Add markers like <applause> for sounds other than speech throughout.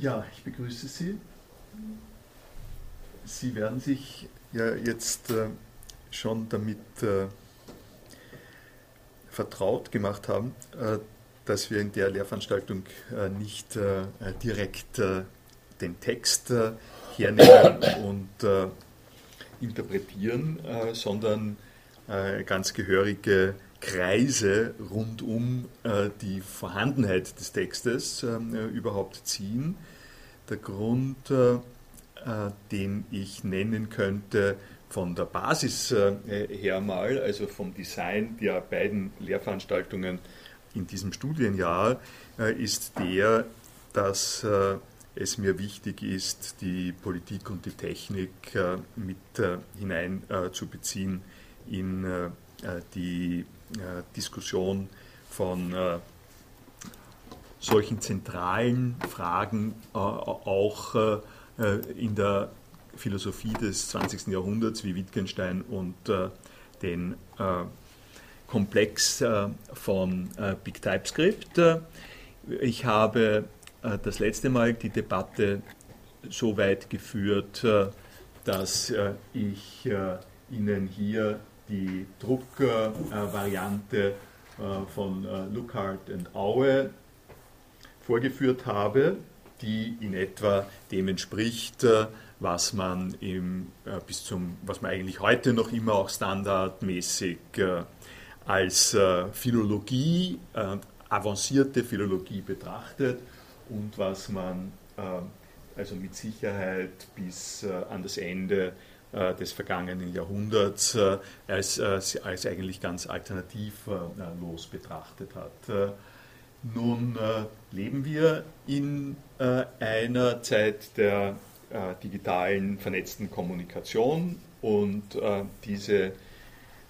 Ja, ich begrüße Sie. Sie werden sich ja jetzt äh, schon damit äh, vertraut gemacht haben, äh, dass wir in der Lehrveranstaltung äh, nicht äh, direkt äh, den Text hernehmen und interpretieren, sondern ganz gehörige Kreise rund um die Vorhandenheit des Textes überhaupt ziehen. Der Grund, den ich nennen könnte, von der Basis her mal, also vom Design der beiden Lehrveranstaltungen in diesem Studienjahr, ist der, dass es mir wichtig ist, die Politik und die Technik mit hineinzubeziehen in die Diskussion von solchen zentralen Fragen auch in der Philosophie des 20. Jahrhunderts wie Wittgenstein und äh, den äh, Komplex äh, von äh, Big TypeScript. Ich habe äh, das letzte Mal die Debatte so weit geführt, äh, dass ich Ihnen hier die Druckvariante von Lookhart und Aue vorgeführt habe, die in etwa dem entspricht, was man im, äh, bis zum, was man eigentlich heute noch immer auch standardmäßig äh, als äh, Philologie, äh, avancierte Philologie betrachtet und was man äh, also mit Sicherheit bis äh, an das Ende des vergangenen Jahrhunderts als, als eigentlich ganz alternativlos betrachtet hat. Nun leben wir in einer Zeit der äh, digitalen vernetzten Kommunikation und äh, diese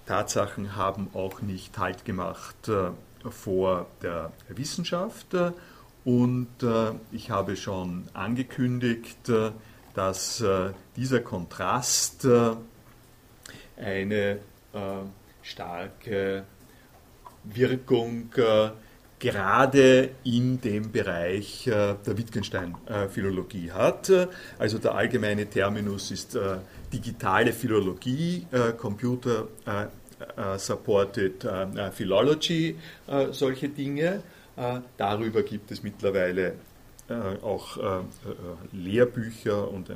Tatsachen haben auch nicht Halt gemacht äh, vor der Wissenschaft und äh, ich habe schon angekündigt, äh, dass äh, dieser Kontrast eine starke Wirkung gerade in dem Bereich äh, der Wittgenstein-Philologie hat. Also der allgemeine Terminus ist äh, digitale Philologie, äh, Computer Supported Philology, solche Dinge. Darüber gibt es mittlerweile auch Lehrbücher und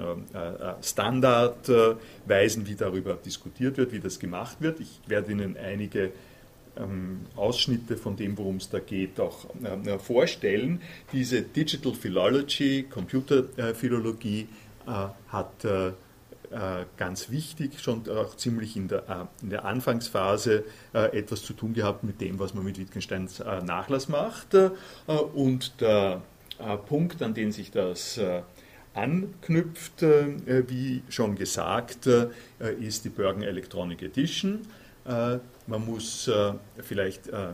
Standardweisen, wie darüber diskutiert wird, wie das gemacht wird. Ich werde Ihnen einige ähm, Ausschnitte von dem, worum es da geht, auch äh, vorstellen. Diese Digital Philology, Computerphilologie, äh, hat äh, ganz wichtig schon auch ziemlich in der, in der Anfangsphase etwas zu tun gehabt mit dem, was man mit Wittgensteins Nachlass macht. und der Punkt, an den sich das anknüpft, wie schon gesagt, ist die Bergen Electronic Edition. Man muss äh, vielleicht äh,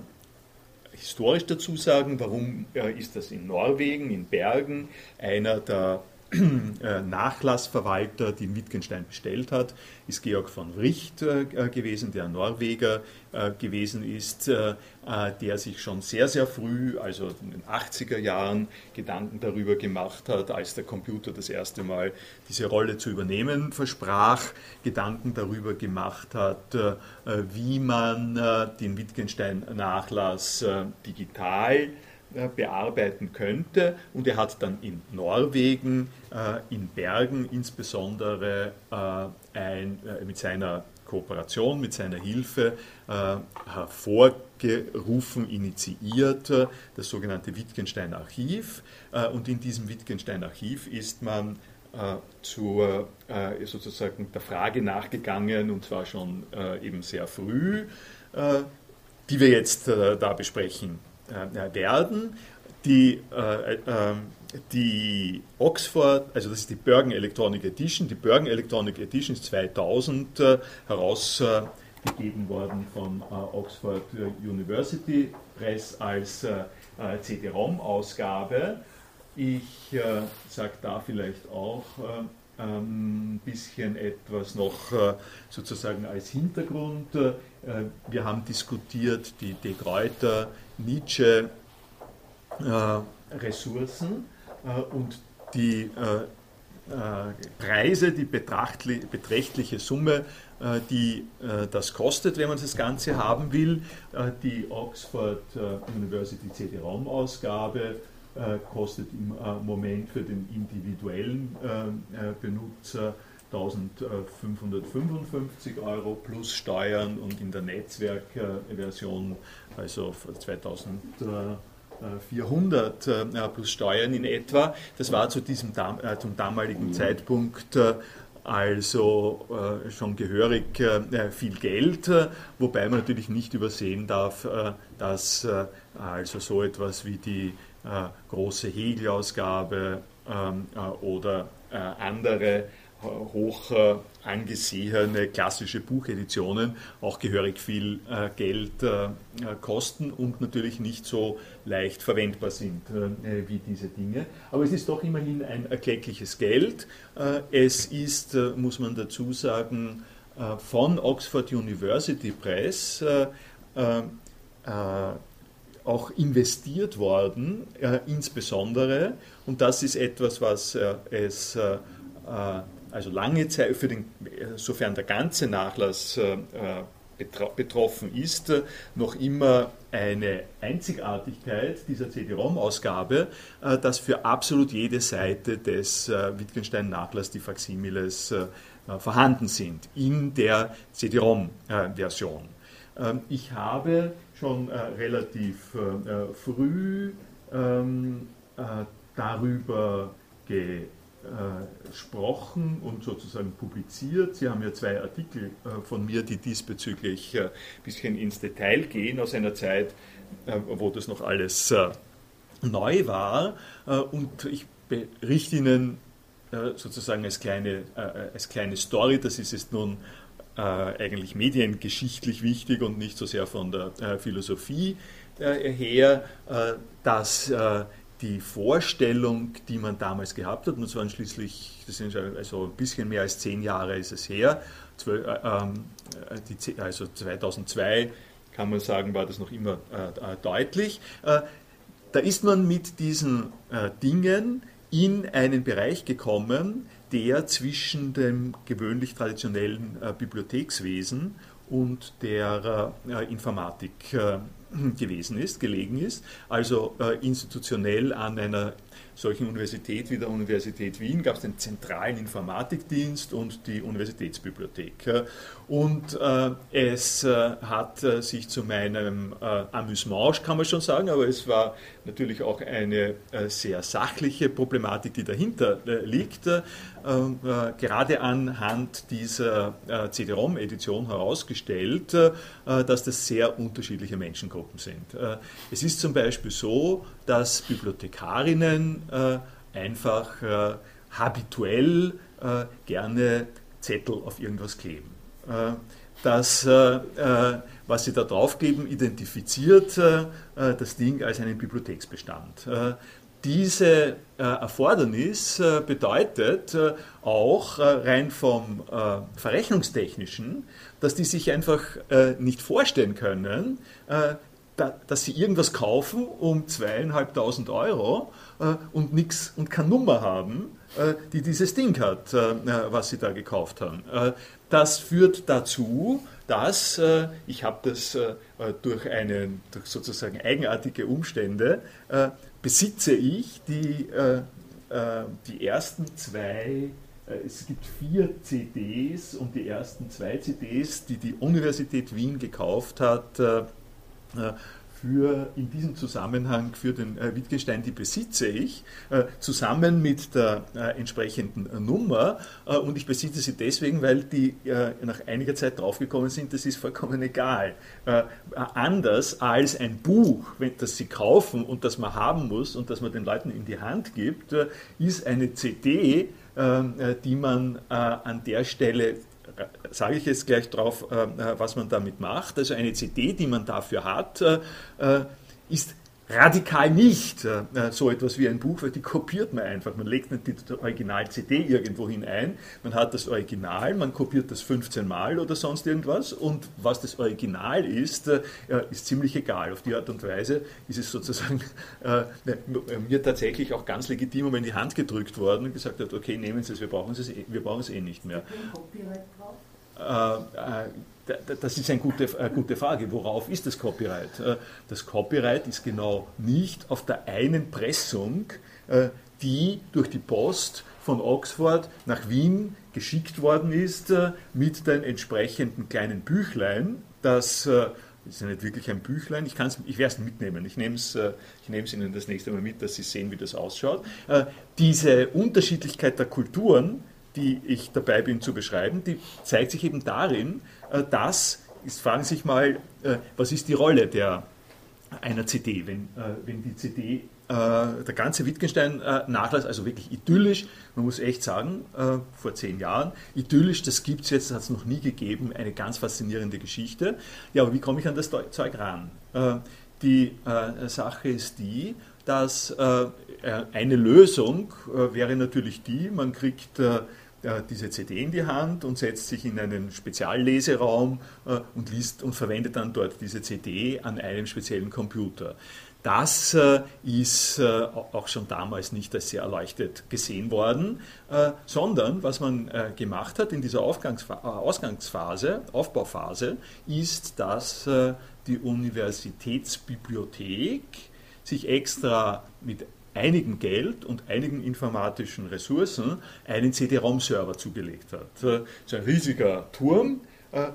historisch dazu sagen, warum äh, ist das in Norwegen, in Bergen, einer der <clears throat> äh, Nachlassverwalter, den Wittgenstein bestellt hat, ist Georg von Richt äh, gewesen, der Norweger äh, gewesen ist, der sich schon sehr, sehr früh, also in den 80er Jahren, Gedanken darüber gemacht hat, als der Computer das erste Mal diese Rolle zu übernehmen versprach, Gedanken darüber gemacht hat, wie man den Wittgenstein-Nachlass digital äh, bearbeiten könnte. Und er hat dann in Norwegen, äh, in Bergen insbesondere äh, ein, mit seiner Kooperation, mit seiner Hilfe hervorgerufen, initiiert das sogenannte Wittgenstein-Archiv. und in diesem Wittgenstein-Archiv ist man zur sozusagen der Frage nachgegangen, und zwar schon eben sehr früh, die wir jetzt da besprechen äh, werden. Die, äh, äh, die Oxford, also das ist die Bergen Electronic Edition, die Bergen Electronic Edition ist 2000 äh, herausgegeben worden von äh, Oxford University Press als äh, CD-ROM-Ausgabe. Ich sage da vielleicht auch ein ähm, bisschen etwas noch sozusagen als Hintergrund. Wir haben diskutiert die De Gruyter Nietzsche äh, Ressourcen äh, und die Preise, die beträchtliche Summe, die das kostet, wenn man das Ganze haben will. Die Oxford University CD-ROM-Ausgabe kostet im Moment für den individuellen Benutzer 1555 Euro plus Steuern und in der Netzwerkversion, also 2400 äh, plus Steuern in etwa. Das war zu diesem, äh, zum damaligen Zeitpunkt äh, also schon gehörig viel Geld, wobei man natürlich nicht übersehen darf, dass also so etwas wie die große Hegel-Ausgabe ähm, oder andere hoch äh, angesehene klassische Bucheditionen auch gehörig viel äh, Geld äh, kosten und natürlich nicht so leicht verwendbar sind wie diese Dinge. Aber es ist doch immerhin ein erkleckliches Geld. es ist, muss man dazu sagen, von Oxford University Press auch investiert worden, insbesondere, und das ist etwas, was es also lange Zeit, für den, sofern der ganze Nachlass äh, betroffen ist, noch immer eine Einzigartigkeit dieser CD-ROM-Ausgabe, äh, dass für absolut jede Seite des äh, Wittgenstein-Nachlasses die Faximiles vorhanden sind in der CD-ROM-Version. Ähm, ich habe schon relativ früh ähm, darüber gesprochen, und sozusagen publiziert. Sie haben ja zwei Artikel äh, von mir, die diesbezüglich ein äh, bisschen ins Detail gehen, aus einer Zeit, äh, wo das noch alles neu war. Und ich berichte Ihnen sozusagen als kleine, als kleine Story, das ist jetzt nun eigentlich mediengeschichtlich wichtig und nicht so sehr von der Philosophie her, dass die Vorstellung, die man damals gehabt hat, und das waren schließlich, das sind also ein bisschen mehr als zehn Jahre ist es her, äh, ähm, also 2002 kann man sagen, war das noch immer äh, deutlich. Äh, da ist man mit diesen äh, Dingen in einen Bereich gekommen, der zwischen dem gewöhnlich traditionellen äh, Bibliothekswesen und der äh, Informatik <clears throat> gewesen ist, gelegen ist, also äh, institutionell an einer solchen Universität wie der Universität Wien gab es den zentralen Informatikdienst und die Universitätsbibliothek. Und äh, es äh, hat äh, sich zu meinem äh, Amüsement, kann man schon sagen, aber es war natürlich auch eine äh, sehr sachliche Problematik, die dahinter äh, liegt, gerade anhand dieser CD-ROM-Edition herausgestellt, dass das sehr unterschiedliche Menschengruppen sind. es ist zum Beispiel so, dass Bibliothekarinnen einfach habituell gerne Zettel auf irgendwas kleben. Äh, das, äh, äh, was Sie da draufgeben, identifiziert das Ding als einen Bibliotheksbestand. Diese Erfordernis bedeutet auch rein vom Verrechnungstechnischen, dass die sich einfach nicht vorstellen können, dass sie irgendwas kaufen um zweieinhalbtausend Euro und nichts und keine Nummer haben, die dieses Ding hat, was sie da gekauft haben. Das führt dazu, dass äh, ich habe das äh, durch einen durch sozusagen eigenartige Umstände äh, besitze ich die, äh, äh, die ersten zwei äh, es gibt vier CDs und die ersten zwei CDs, die die Universität Wien gekauft hat, für, in diesem Zusammenhang für den äh, Wittgenstein, die besitze ich, äh, zusammen mit der äh, entsprechenden Nummer. Äh, und ich besitze sie deswegen, weil die äh, nach einiger Zeit draufgekommen sind, das ist vollkommen egal. Äh, anders als ein Buch, wenn, das sie kaufen und das man haben muss und das man den Leuten in die Hand gibt, ist eine CD, die man an der Stelle sage ich jetzt gleich drauf, äh, äh, was man damit macht. Also eine CD, die man dafür hat, äh, ist radikal nicht äh, so etwas wie ein Buch, weil die kopiert man einfach. Man legt nicht die Original-CD irgendwo hinein, man hat das Original, man kopiert das 15 Mal oder sonst irgendwas und was das Original ist, äh, ist ziemlich egal. Auf die Art und Weise ist es sozusagen <laughs> äh, mir tatsächlich auch ganz legitim um in die Hand gedrückt worden und gesagt hat, okay, nehmen Sie es, wir brauchen es, eh, wir eh nicht mehr. Copyright drauf? Äh, äh, das ist eine gute, eine gute Frage. Worauf ist das Copyright? Äh, das Copyright ist genau nicht auf der einen Pressung, die durch die Post von Oxford nach Wien geschickt worden ist, mit den entsprechenden kleinen Büchlein, das ist ja nicht wirklich ein Büchlein, ich, ich werde es mitnehmen, ich nehme es ich Ihnen das nächste Mal mit, dass Sie sehen, wie das ausschaut. Diese Unterschiedlichkeit der Kulturen, die ich dabei bin zu beschreiben, die zeigt sich eben darin, äh, dass, jetzt fragen Sie sich mal, äh, was ist die Rolle der, einer CD, wenn, äh, wenn die CD, der ganze Wittgenstein-Nachlass, also wirklich idyllisch, man muss echt sagen, vor zehn Jahren, idyllisch, das gibt es jetzt, das hat es noch nie gegeben, eine ganz faszinierende Geschichte. Ja, aber wie komme ich an das Zeug ran? Die Sache ist die, dass eine Lösung wäre natürlich die, man kriegt diese CD in die Hand und setzt sich in einen Spezialleseraum äh, und liest und verwendet dann dort diese CD an einem speziellen Computer. Das äh, ist äh, auch schon damals nicht als sehr erleuchtet gesehen worden, sondern was man gemacht hat in dieser Ausgangsphase, Aufbauphase, ist, dass die Universitätsbibliothek sich extra mit einigem Geld und einigen informatischen Ressourcen einen CD-ROM-Server zugelegt hat. Ist ein riesiger Turm,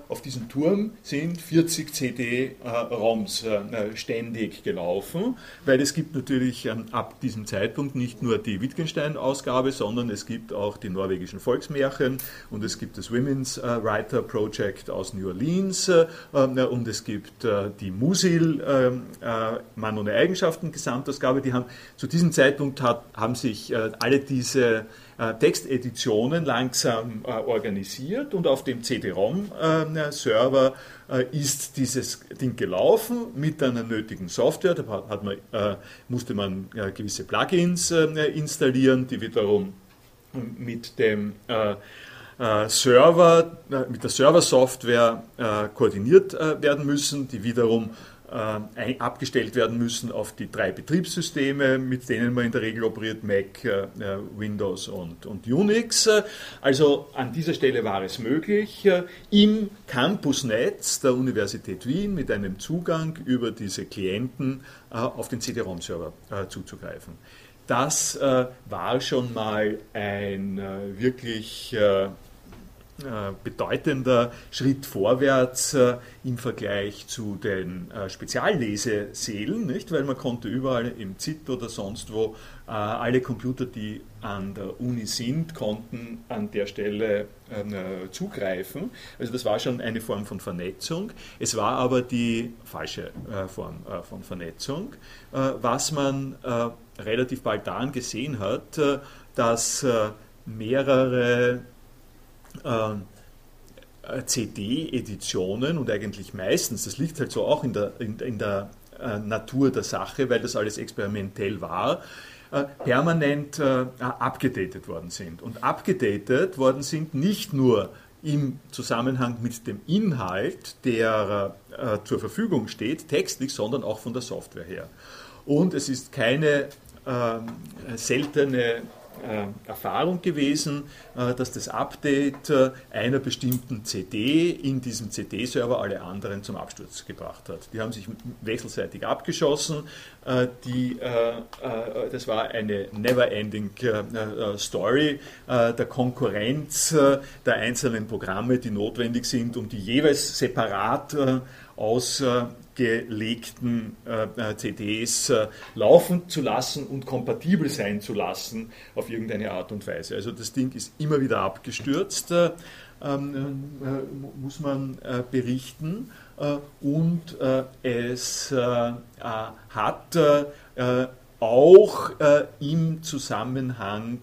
auf diesem Turm sind 40 CD-ROMs äh, ständig gelaufen, weil es gibt natürlich ähm, ab diesem Zeitpunkt nicht nur die Wittgenstein-Ausgabe, sondern es gibt auch die norwegischen Volksmärchen und es gibt das Women's äh, Writer Project aus New Orleans und es gibt die Musil ähm, Mann ohne Eigenschaften Gesamtausgabe. Die haben zu diesem Zeitpunkt hat, haben sich alle diese äh, Texteditionen langsam äh, organisiert und auf dem CD-ROM-Server äh, ist dieses Ding gelaufen mit einer nötigen Software. Da man, musste man gewisse Plugins installieren, die wiederum mit dem Server, mit der Server-Software koordiniert werden müssen, die wiederum äh, abgestellt werden müssen auf die drei Betriebssysteme, mit denen man in der Regel operiert, Mac, äh, Windows und, und Unix. Also an dieser Stelle war es möglich, äh, im Campusnetz der Universität Wien mit einem Zugang über diese Klienten äh, auf den CD-ROM-Server äh, zuzugreifen. Das äh, war schon mal ein wirklich äh, bedeutender Schritt vorwärts äh, im Vergleich zu den äh, Speziallesesälen, nicht? weil man konnte überall im ZIT oder sonst wo alle Computer, die an der Uni sind, konnten an der Stelle ähm, zugreifen. Also das war schon eine Form von Vernetzung. Es war aber die falsche Form von Vernetzung, was man relativ bald daran gesehen hat, dass mehrere äh, CD-Editionen und eigentlich meistens, das liegt halt so auch in der, in, in der äh, Natur der Sache, weil das alles experimentell war, äh, permanent äh, abgedatet worden sind. Und abgedatet worden sind nicht nur im Zusammenhang mit dem Inhalt, der äh, zur Verfügung steht, textlich, sondern auch von der Software her. Und es ist keine ähm, seltene äh, Erfahrung gewesen, äh, dass das Update äh, einer bestimmten CD in diesem CD-Server alle anderen zum Absturz gebracht hat. Die haben sich wechselseitig abgeschossen. Die, das war eine never-ending Story der Konkurrenz der einzelnen Programme, die notwendig sind, um die jeweils separat aus gelegten äh, CDs äh, laufen zu lassen und kompatibel sein zu lassen auf irgendeine Art und Weise. Also das Ding ist immer wieder abgestürzt, äh, ähm, äh, muss man äh, berichten. Äh, und es hat auch im Zusammenhang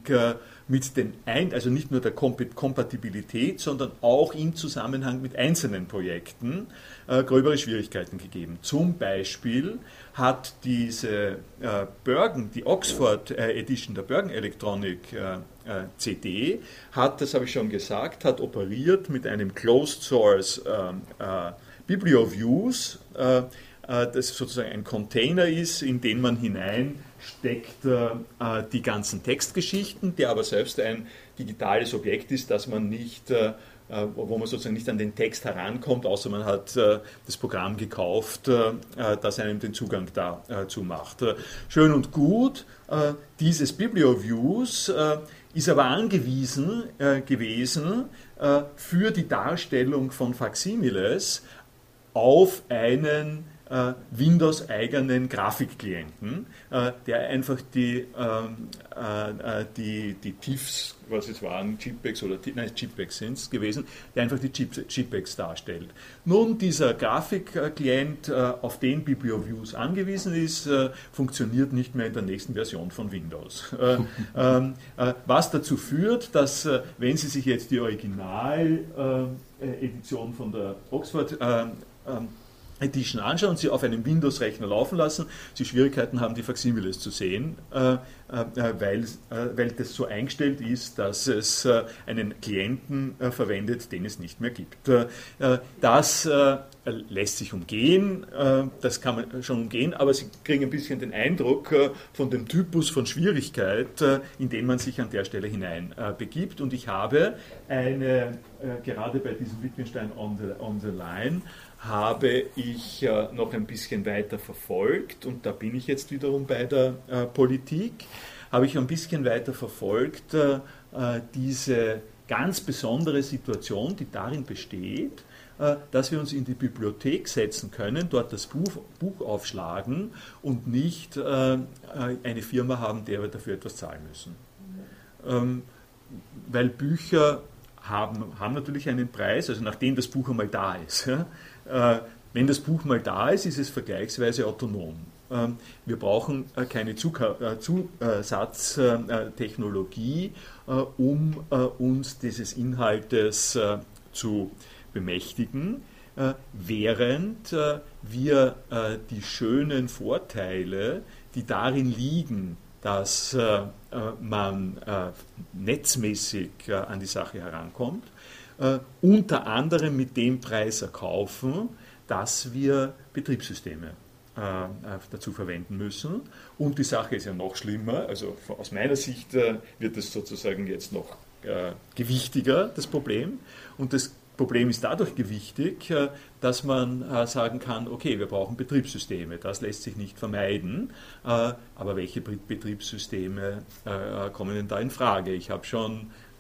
mit den ein, also nicht nur der Kompatibilität, sondern auch im Zusammenhang mit einzelnen Projekten äh, gröbere Schwierigkeiten gegeben. Zum Beispiel hat diese äh, Bergen, die Oxford äh, Edition der Bergen Electronic äh, äh, CD, hat, das habe ich schon gesagt, hat operiert mit einem Closed Source ähm, äh, BiblioViews, das sozusagen ein Container ist, in den man hineinsteckt die ganzen Textgeschichten, der aber selbst ein digitales Objekt ist, das man nicht äh, wo man sozusagen nicht an den Text herankommt, außer man hat äh, das Programm gekauft, äh, das einem den Zugang dazu macht. Schön und gut, dieses BiblioViews ist aber angewiesen gewesen für die Darstellung von Facsimiles auf einen äh, Windows-eigenen Grafikklienten, äh, der einfach die, ähm, äh, die, die TIFFs, was es waren, JPEGs oder nein, JPEGs sind es gewesen, der einfach die JPEGs darstellt. Nun, dieser Grafikklient, auf den BiblioViews angewiesen ist, funktioniert nicht mehr in der nächsten Version von Windows. <laughs> Ähm, was dazu führt, dass, wenn Sie sich jetzt die Original-Edition von der Oxford ähm, Edition anschauen sie auf einem Windows-Rechner laufen lassen, sie Schwierigkeiten haben, die Facsimiles zu sehen, äh, äh, weil, äh, weil das so eingestellt ist, dass es einen Klienten verwendet, den es nicht mehr gibt. Das lässt sich umgehen, das kann man schon umgehen, aber Sie kriegen ein bisschen den Eindruck von dem Typus von Schwierigkeit, in den man sich an der Stelle hinein begibt. Und ich habe eine, gerade bei diesem Wittgenstein on the, on the Line, habe ich äh, noch ein bisschen weiter verfolgt und da bin ich jetzt wiederum bei der äh, Politik, habe ich ein bisschen weiter verfolgt äh, diese ganz besondere Situation, die darin besteht, dass wir uns in die Bibliothek setzen können, dort das Buch, Buch aufschlagen und nicht eine Firma haben, der wir dafür etwas zahlen müssen. Ähm, weil Bücher haben, haben natürlich einen Preis, also nachdem das Buch einmal da ist. Äh, wenn das Buch mal da ist, ist es vergleichsweise autonom. Ähm, wir brauchen äh, keine äh, Zusatztechnologie, um uns dieses Inhaltes zu bemächtigen, während wir die schönen Vorteile, die darin liegen, dass man netzmäßig an die Sache herankommt, äh, unter anderem mit dem Preis erkaufen, dass wir Betriebssysteme äh, dazu verwenden müssen. Und die Sache ist ja noch schlimmer. Also aus meiner Sicht äh, wird es sozusagen jetzt noch äh, gewichtiger, das Problem. Und das Problem ist dadurch gewichtig, äh, dass man äh, sagen kann, okay, wir brauchen Betriebssysteme. Das lässt sich nicht vermeiden. Aber welche Betriebssysteme kommen denn da in Frage? Ich habe schon äh,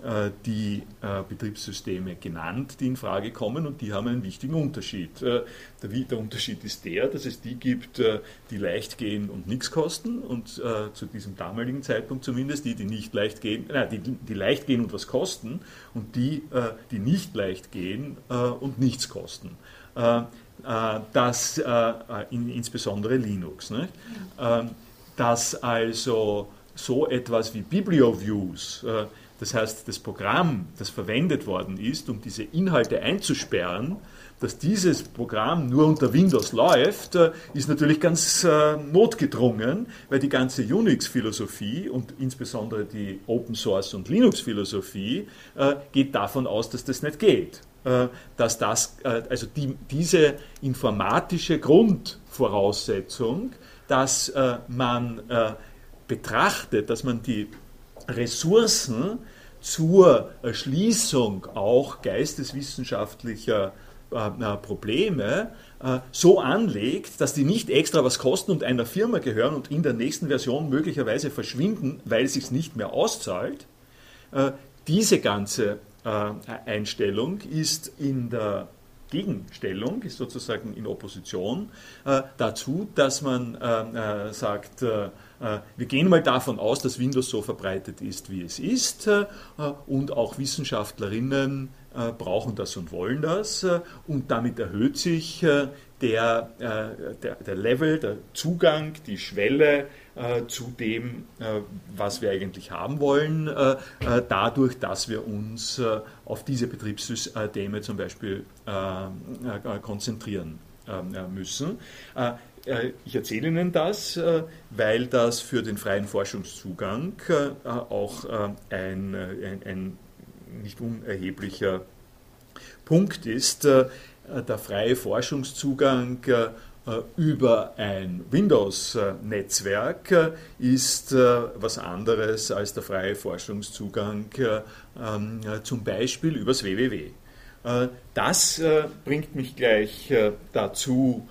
die äh, Betriebssysteme genannt, die in Frage kommen und die haben einen wichtigen Unterschied. Äh, der, Unterschied ist der, dass es die gibt, die leicht gehen und nichts kosten und zu diesem damaligen Zeitpunkt zumindest die, die nicht leicht gehen, nein, die, die leicht gehen und was kosten und die, die nicht leicht gehen und nichts kosten. Das insbesondere Linux. Nicht? Ähm, dass also so etwas wie BiblioViews, das heißt, das Programm, das verwendet worden ist, um diese Inhalte einzusperren, dass dieses Programm nur unter Windows läuft, äh, ist natürlich ganz äh, notgedrungen, weil die ganze Unix-Philosophie und insbesondere die Open Source und Linux-Philosophie äh, geht davon aus, dass das nicht geht. Äh, dass das, äh, also die, diese informatische Grundvoraussetzung, dass äh, man betrachtet, dass man die Ressourcen zur Erschließung auch geisteswissenschaftlicher äh, Probleme äh, so anlegt, dass die nicht extra was kosten und einer Firma gehören und in der nächsten Version möglicherweise verschwinden, weil es sich nicht mehr auszahlt. Äh, diese ganze Einstellung ist in der Gegenstellung, ist sozusagen in Opposition dazu, dass man sagt, äh, wir gehen mal davon aus, dass Windows so verbreitet ist, wie es ist, äh, und auch Wissenschaftlerinnen brauchen das und wollen das und damit erhöht sich der, der, der Level, der Zugang, die Schwelle zu dem, was wir eigentlich haben wollen, dadurch, dass wir uns auf diese Betriebssysteme zum Beispiel konzentrieren müssen. Äh, ich erzähle Ihnen das, äh, weil das für den freien Forschungszugang äh, auch ein, ein, ein nicht unerheblicher Punkt ist. Der freie Forschungszugang über ein Windows-Netzwerk ist was anderes als der freie Forschungszugang ähm, zum Beispiel übers WWW. Das bringt mich gleich dazu,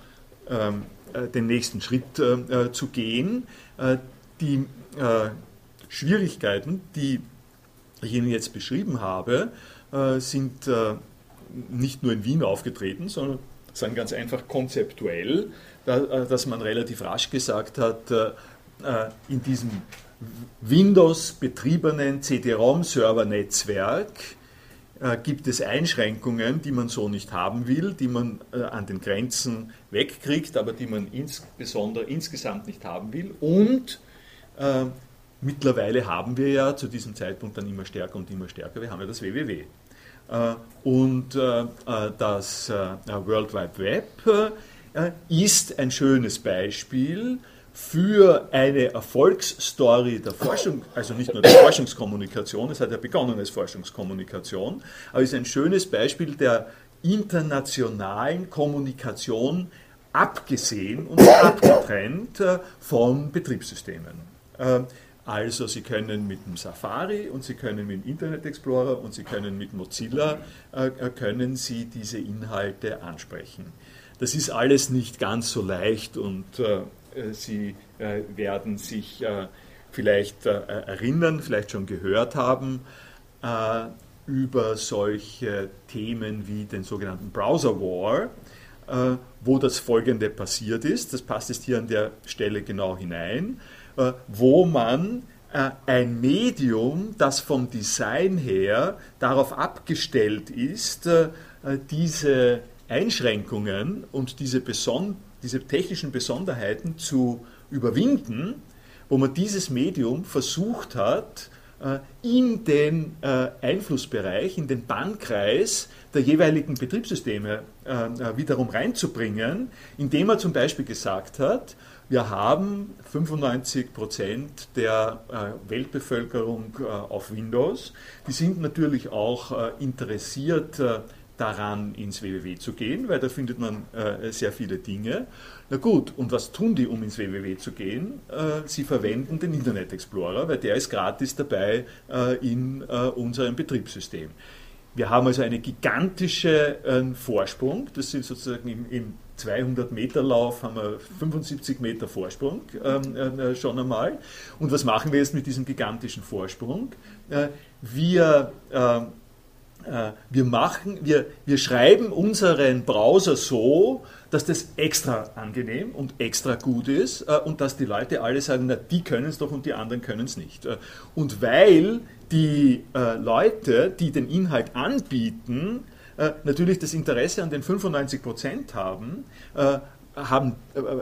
ähm, äh, den nächsten Schritt äh, äh, zu gehen. die Schwierigkeiten, die ich Ihnen jetzt beschrieben habe, sind nicht nur in Wien aufgetreten, sondern sind ganz einfach konzeptuell, dass man relativ rasch gesagt hat, in diesem Windows-betriebenen CD-ROM-Server-Netzwerk äh, gibt es Einschränkungen, die man so nicht haben will, die man äh, an den Grenzen wegkriegt, aber die man insbesondere insgesamt nicht haben will. Und äh, mittlerweile haben wir ja zu diesem Zeitpunkt dann immer stärker und immer stärker, wir haben ja das WWW. Äh, und äh, äh, das World Wide Web ist ein schönes Beispiel für eine Erfolgsstory der Forschung, also nicht nur der Forschungskommunikation, es hat ja begonnen als Forschungskommunikation, aber ist ein schönes Beispiel der internationalen Kommunikation abgesehen und abgetrennt von Betriebssystemen. Also Sie können mit dem Safari und Sie können mit dem Internet Explorer und Sie können mit Mozilla äh, äh, können Sie diese Inhalte ansprechen. Das ist alles nicht ganz so leicht und äh, Sie äh, werden sich äh, vielleicht erinnern, vielleicht schon gehört haben über solche Themen wie den sogenannten Browser War, wo das Folgende passiert ist. Das passt jetzt hier an der Stelle genau hinein, wo man ein Medium, das vom Design her darauf abgestellt ist, diese Einschränkungen und diese Besonderheiten diese technischen Besonderheiten zu überwinden, wo man dieses Medium versucht hat, äh, in den äh, Einflussbereich, in den Bannkreis der jeweiligen Betriebssysteme äh, wiederum reinzubringen, indem er zum Beispiel gesagt hat, wir haben 95 Prozent der Weltbevölkerung auf Windows. Die sind natürlich auch interessiert daran, ins WWW zu gehen, weil da findet man äh, sehr viele Dinge. Na gut, und was tun die, um ins WWW zu gehen? Äh, sie verwenden den Internet Explorer, weil der ist gratis dabei äh, in äh, unserem Betriebssystem. Wir haben also einen gigantischen äh, Vorsprung, das sind sozusagen im, im 200 Meter Lauf haben wir 75 Meter Vorsprung ähm, äh, schon einmal. Und was machen wir jetzt mit diesem gigantischen Vorsprung? wir äh, wir machen, wir, wir schreiben unseren Browser so, dass das extra angenehm und extra gut ist äh, und dass die Leute alle sagen, na, die können es doch und die anderen können es nicht. Äh, und weil die Leute, die den Inhalt anbieten, natürlich das Interesse an den 95 Prozent haben, haben,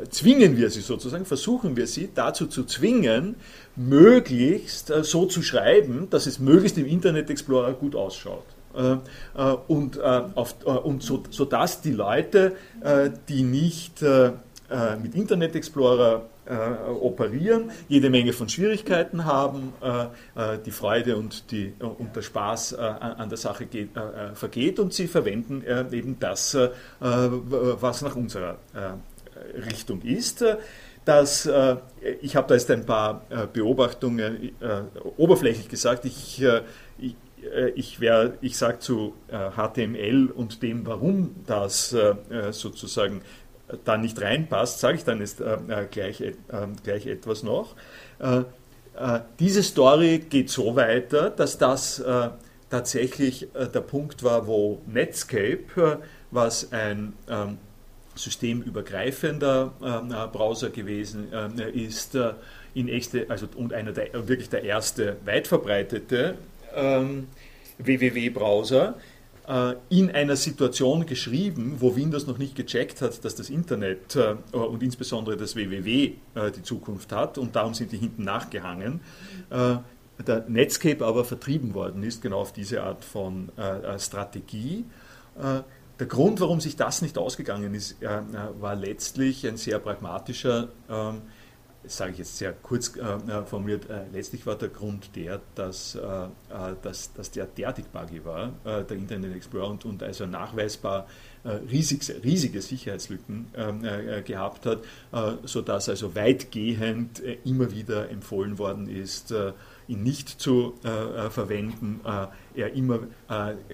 zwingen wir sie sozusagen, versuchen wir sie dazu zu zwingen, möglichst so zu schreiben, dass es möglichst im Internet Explorer gut ausschaut. Äh, äh, und, äh, auf, und so, so dass die Leute, die nicht mit Internet Explorer operieren, jede Menge von Schwierigkeiten haben, die Freude und, die, und der Spaß an der Sache geht, vergeht und sie verwenden eben das, was nach unserer Richtung ist. Das, ich habe da jetzt ein paar Beobachtungen oberflächlich gesagt. Ich, ich äh, ich, ich sage zu HTML äh, und dem, warum das äh, sozusagen da nicht reinpasst, sage ich dann jetzt gleich, gleich etwas noch. Diese Story geht so weiter, dass das tatsächlich der Punkt war, wo Netscape, was ein ähm, systemübergreifender Browser gewesen ist, in echte, also und einer der, wirklich der erste weit verbreitete ähm, WWW-Browser in einer Situation geschrieben, wo Windows noch nicht gecheckt hat, dass das Internet und insbesondere das WWW die Zukunft hat und darum sind die hinten nachgehangen. Der Netscape aber vertrieben worden ist, genau auf diese Art von Strategie. Der Grund, warum sich das nicht ausgegangen ist, war letztlich ein sehr pragmatischer ähm, das sage ich jetzt sehr kurz äh, äh, formuliert, äh, letztlich war der Grund der, dass, äh, äh dass, dass der derartig buggy war, äh, der Internet Explorer, und, und also nachweisbar riesig, riesige Sicherheitslücken ähm, gehabt hat, sodass also weitgehend immer wieder empfohlen worden ist, ihn nicht zu verwenden. er immer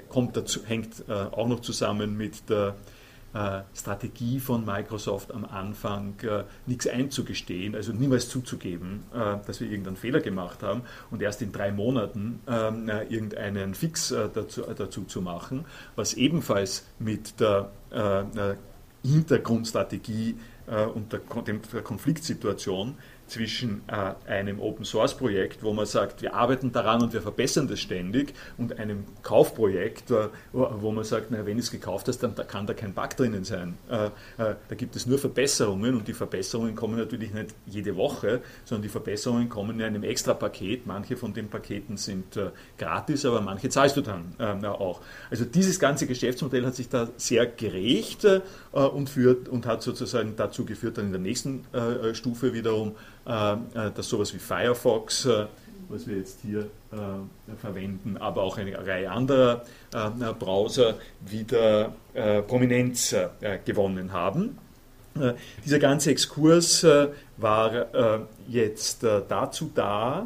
kommt dazu, hängt auch noch zusammen mit der äh, Strategie von Microsoft am Anfang äh, nichts einzugestehen, also niemals zuzugeben, äh, dass wir irgendeinen Fehler gemacht haben und erst in drei Monaten ähm, irgendeinen Fix dazu, dazu zu machen, was ebenfalls mit der Hintergrundstrategie und der Konfliktsituation zwischen äh, einem Open Source Projekt, wo man sagt, wir arbeiten daran und wir verbessern das ständig, und einem Kaufprojekt, äh, wo man sagt, na, wenn es gekauft hast, dann da kann da kein Bug drinnen sein. Äh, äh, da gibt es nur Verbesserungen und die Verbesserungen kommen natürlich nicht jede Woche, sondern die Verbesserungen kommen in einem extra Paket. Manche von den Paketen sind äh, gratis, aber manche zahlst du dann äh, auch. Also dieses ganze Geschäftsmodell hat sich da sehr gerecht und, führt, und hat sozusagen dazu geführt, dann in der nächsten Stufe wiederum, äh, äh, dass sowas wie Firefox, äh, was wir jetzt hier verwenden, aber auch eine Reihe anderer Browser wieder Prominenz gewonnen haben. Dieser ganze Exkurs war jetzt dazu da,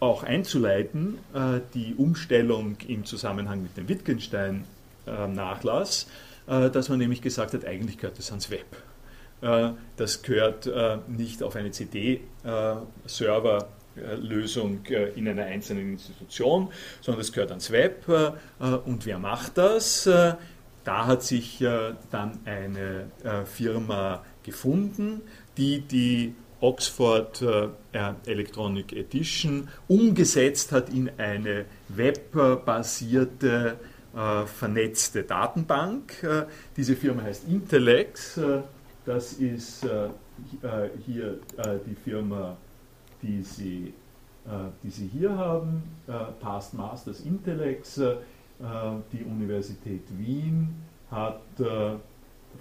auch einzuleiten, die Umstellung im Zusammenhang mit dem Wittgenstein-Nachlass, dass man nämlich gesagt hat, eigentlich gehört das ans Web. Äh, das gehört äh, nicht auf eine CD-Server. Lösung äh, in einer einzelnen Institution, sondern es gehört ans Web. Und wer macht das? Da hat sich dann eine Firma gefunden, die die Oxford Electronic Edition umgesetzt hat in eine webbasierte vernetzte Datenbank. Diese Firma heißt Intellex. Das ist äh, äh, hier äh, die Firma, die Sie, äh, die Sie hier haben, äh, Past Masters Intellex. Äh, die Universität Wien hat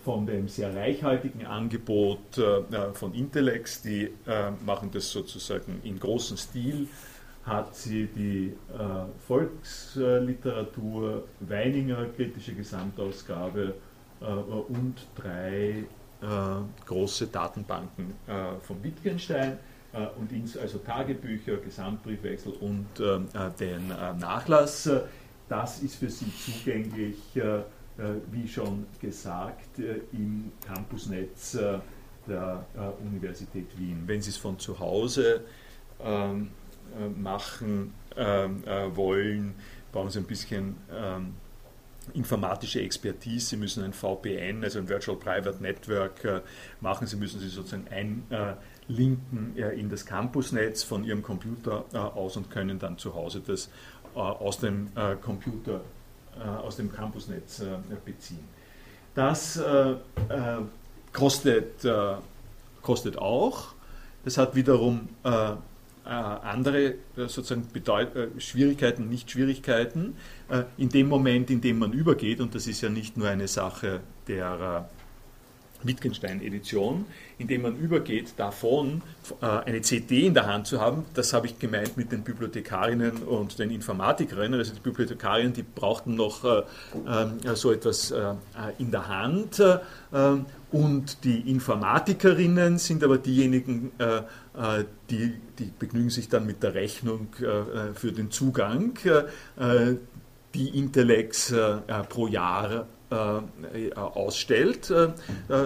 von dem sehr reichhaltigen Angebot von Intellex, die machen das sozusagen in großem Stil, hat sie die Volksliteratur, Weininger kritische Gesamtausgabe und drei große Datenbanken äh, von Wittgenstein äh, und ins, also Tagebücher, Gesamtbriefwechsel und den Nachlass. Das ist für Sie zugänglich, wie schon gesagt, im Campusnetz der Universität Wien. Wenn Sie es von zu Hause ähm, machen ähm, wollen, brauchen Sie ein bisschen ähm, informatische Expertise, Sie müssen ein VPN, also ein Virtual Private Network äh, machen, Sie müssen sie sozusagen einlinken äh, in das Campusnetz von Ihrem Computer äh, aus und können dann zu Hause das aus dem Computer, aus dem Campusnetz beziehen. Das kostet, kostet auch. Das hat wiederum andere äh, sozusagen äh, Schwierigkeiten, nicht Schwierigkeiten, in dem Moment, in dem man übergeht, und das ist ja nicht nur eine Sache der Wittgenstein-Edition, indem man übergeht davon, eine CD in der Hand zu haben. Das habe ich gemeint mit den Bibliothekarinnen und den Informatikerinnen. Also die Bibliothekarinnen, die brauchten noch so etwas in der Hand. Und die Informatikerinnen sind aber diejenigen, äh, die, die begnügen sich dann mit der Rechnung äh, für den Zugang, äh, die Intellex pro Jahr ausstellt,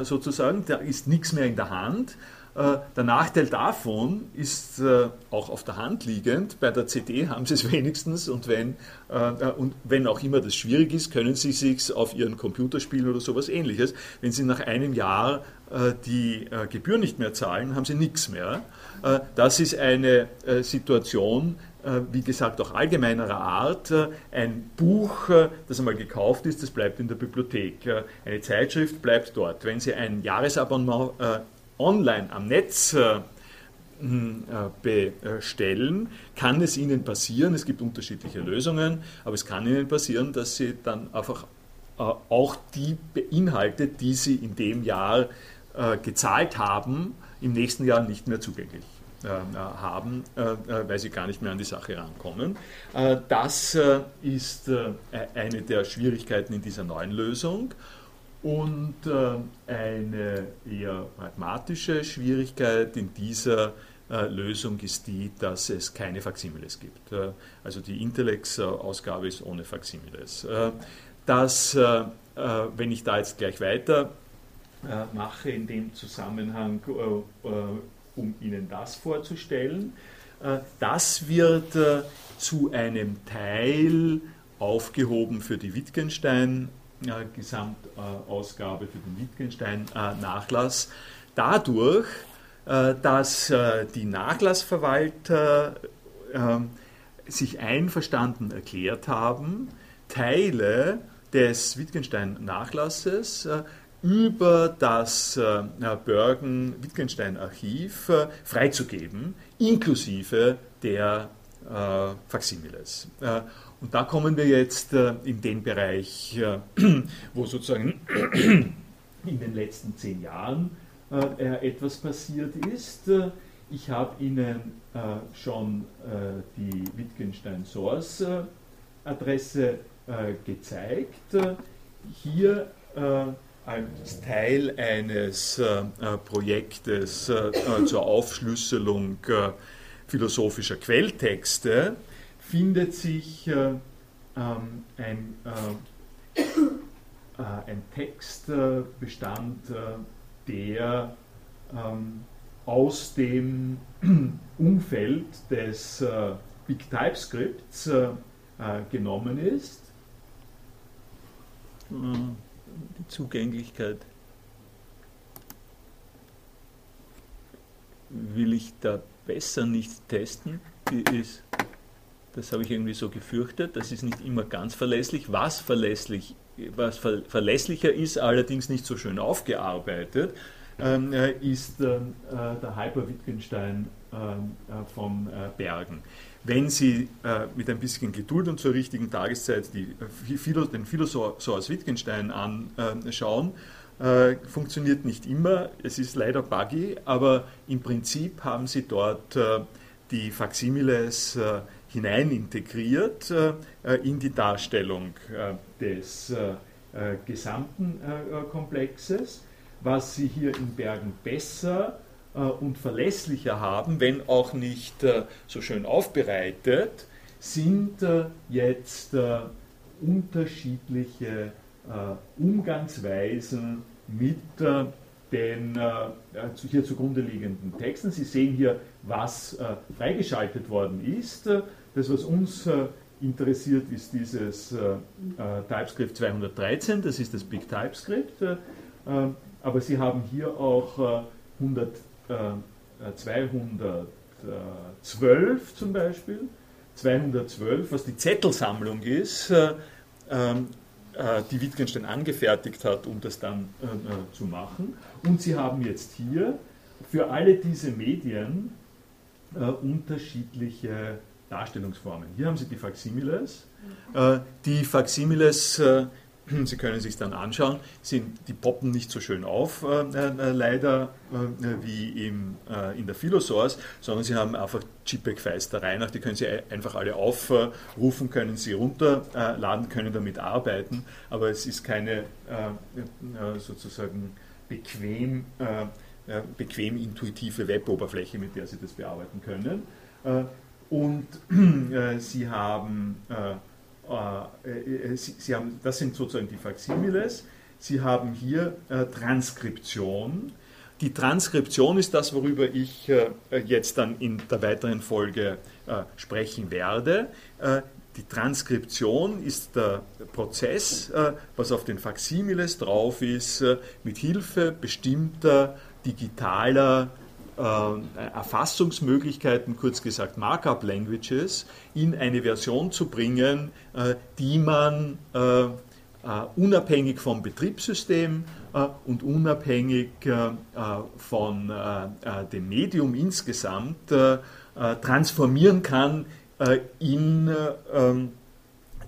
sozusagen. Da ist nichts mehr in der Hand. Äh, der Nachteil davon ist äh, auch auf der Hand liegend. Bei der CD haben Sie es <laughs> wenigstens und wenn, äh, und wenn auch immer das schwierig ist, können Sie sich auf Ihren Computer spielen oder sowas ähnliches. Wenn Sie nach einem Jahr die Gebühr nicht mehr zahlen, haben Sie nichts mehr. Das ist eine Situation, wie gesagt, auch allgemeinerer Art. Ein Buch, das einmal gekauft ist, das bleibt in der Bibliothek. Eine Zeitschrift bleibt dort. Wenn Sie ein Jahresabonnement online am Netz bestellen, kann es Ihnen passieren, es gibt unterschiedliche Lösungen, aber es kann Ihnen passieren, dass Sie dann einfach auch die Inhalte, die Sie in dem Jahr gezahlt haben, im nächsten Jahr nicht mehr zugänglich äh, haben, äh, weil sie gar nicht mehr an die Sache rankommen. Äh, das ist eine der Schwierigkeiten in dieser neuen Lösung. Und eine eher pragmatische Schwierigkeit in dieser Lösung ist die, dass es keine Faximiles gibt. Also die Intellex-Ausgabe ist ohne Faximiles. Das, wenn ich da jetzt gleich weiter mache in dem Zusammenhang, um Ihnen das vorzustellen. Äh, das wird äh, zu einem Teil aufgehoben für die Wittgenstein-Gesamtausgabe, äh, für den Wittgenstein-Nachlass, dadurch, dass die Nachlassverwalter sich einverstanden erklärt haben, Teile des Wittgenstein-Nachlasses über das äh, Bergen-Wittgenstein-Archiv äh, freizugeben, inklusive der äh, Faximiles. Äh, und da kommen wir jetzt äh, in den Bereich, äh, <clears throat> wo sozusagen <clears throat> in den letzten zehn Jahren etwas passiert ist. Ich habe Ihnen schon die Wittgenstein-Source-Adresse gezeigt. Hier als Teil eines äh, Projektes äh, zur Aufschlüsselung äh, philosophischer Quelltexte findet sich ähm, ein, ein Textbestand, der ähm, aus dem <clears throat> Umfeld des Big TypeScripts genommen ist. Mhm die Zugänglichkeit will ich da besser nicht testen. Die ist, das habe ich irgendwie so gefürchtet, das ist nicht immer ganz verlässlich. Was verlässlich, was ver verlässlicher ist, allerdings nicht so schön aufgearbeitet, ähm, äh, ist äh, der Hyper-Wittgenstein ähm, äh, von äh, Bergen wenn Sie äh, mit ein bisschen Geduld und zur richtigen Tageszeit die, äh, den Philosophus Wittgenstein anschauen, funktioniert nicht immer. Es ist leider buggy, aber im Prinzip haben Sie dort die Faximiles hinein integriert in die Darstellung des gesamten Komplexes. Was Sie hier in Bergen besser äh, und verlässlicher haben, wenn auch nicht äh, so schön aufbereitet, sind äh, jetzt unterschiedliche Umgangsweisen mit den hier zugrunde liegenden Texten. Sie sehen hier, was freigeschaltet worden ist. Das, was uns interessiert, ist dieses TypeScript 213, das ist das Big TypeScript. Aber Sie haben hier auch 100 212 äh, zum Beispiel, 212, was die Zettelsammlung ist, äh, ähm, äh, die Wittgenstein angefertigt hat, um das dann zu machen. Und Sie haben jetzt hier für alle diese Medien unterschiedliche Darstellungsformen. Hier haben Sie die Faximiles. Die Faximiles Sie können sich dann anschauen, sind, die poppen nicht so schön auf, äh, äh, leider äh, wie im, äh, in der Philosource, sondern sie haben einfach JPEG-Feistereien, die können Sie einfach alle aufrufen, können Sie runterladen, können damit arbeiten, aber es ist keine äh, sozusagen bequem, bequem intuitive Web-Oberfläche, mit der Sie das bearbeiten können. und Sie haben äh, äh, Sie, Sie, haben, das sind sozusagen die Faximiles. Sie haben hier äh, Transkription. Die Transkription ist das, worüber ich äh, jetzt dann in der weiteren Folge äh, sprechen werde. Äh, die Transkription ist der Prozess, was auf den Faximiles drauf ist, mit Hilfe bestimmter digitaler Erfassungsmöglichkeiten, kurz gesagt Markup Languages, in eine Version zu bringen, die man unabhängig vom Betriebssystem und unabhängig von dem Medium insgesamt transformieren kann in ähm,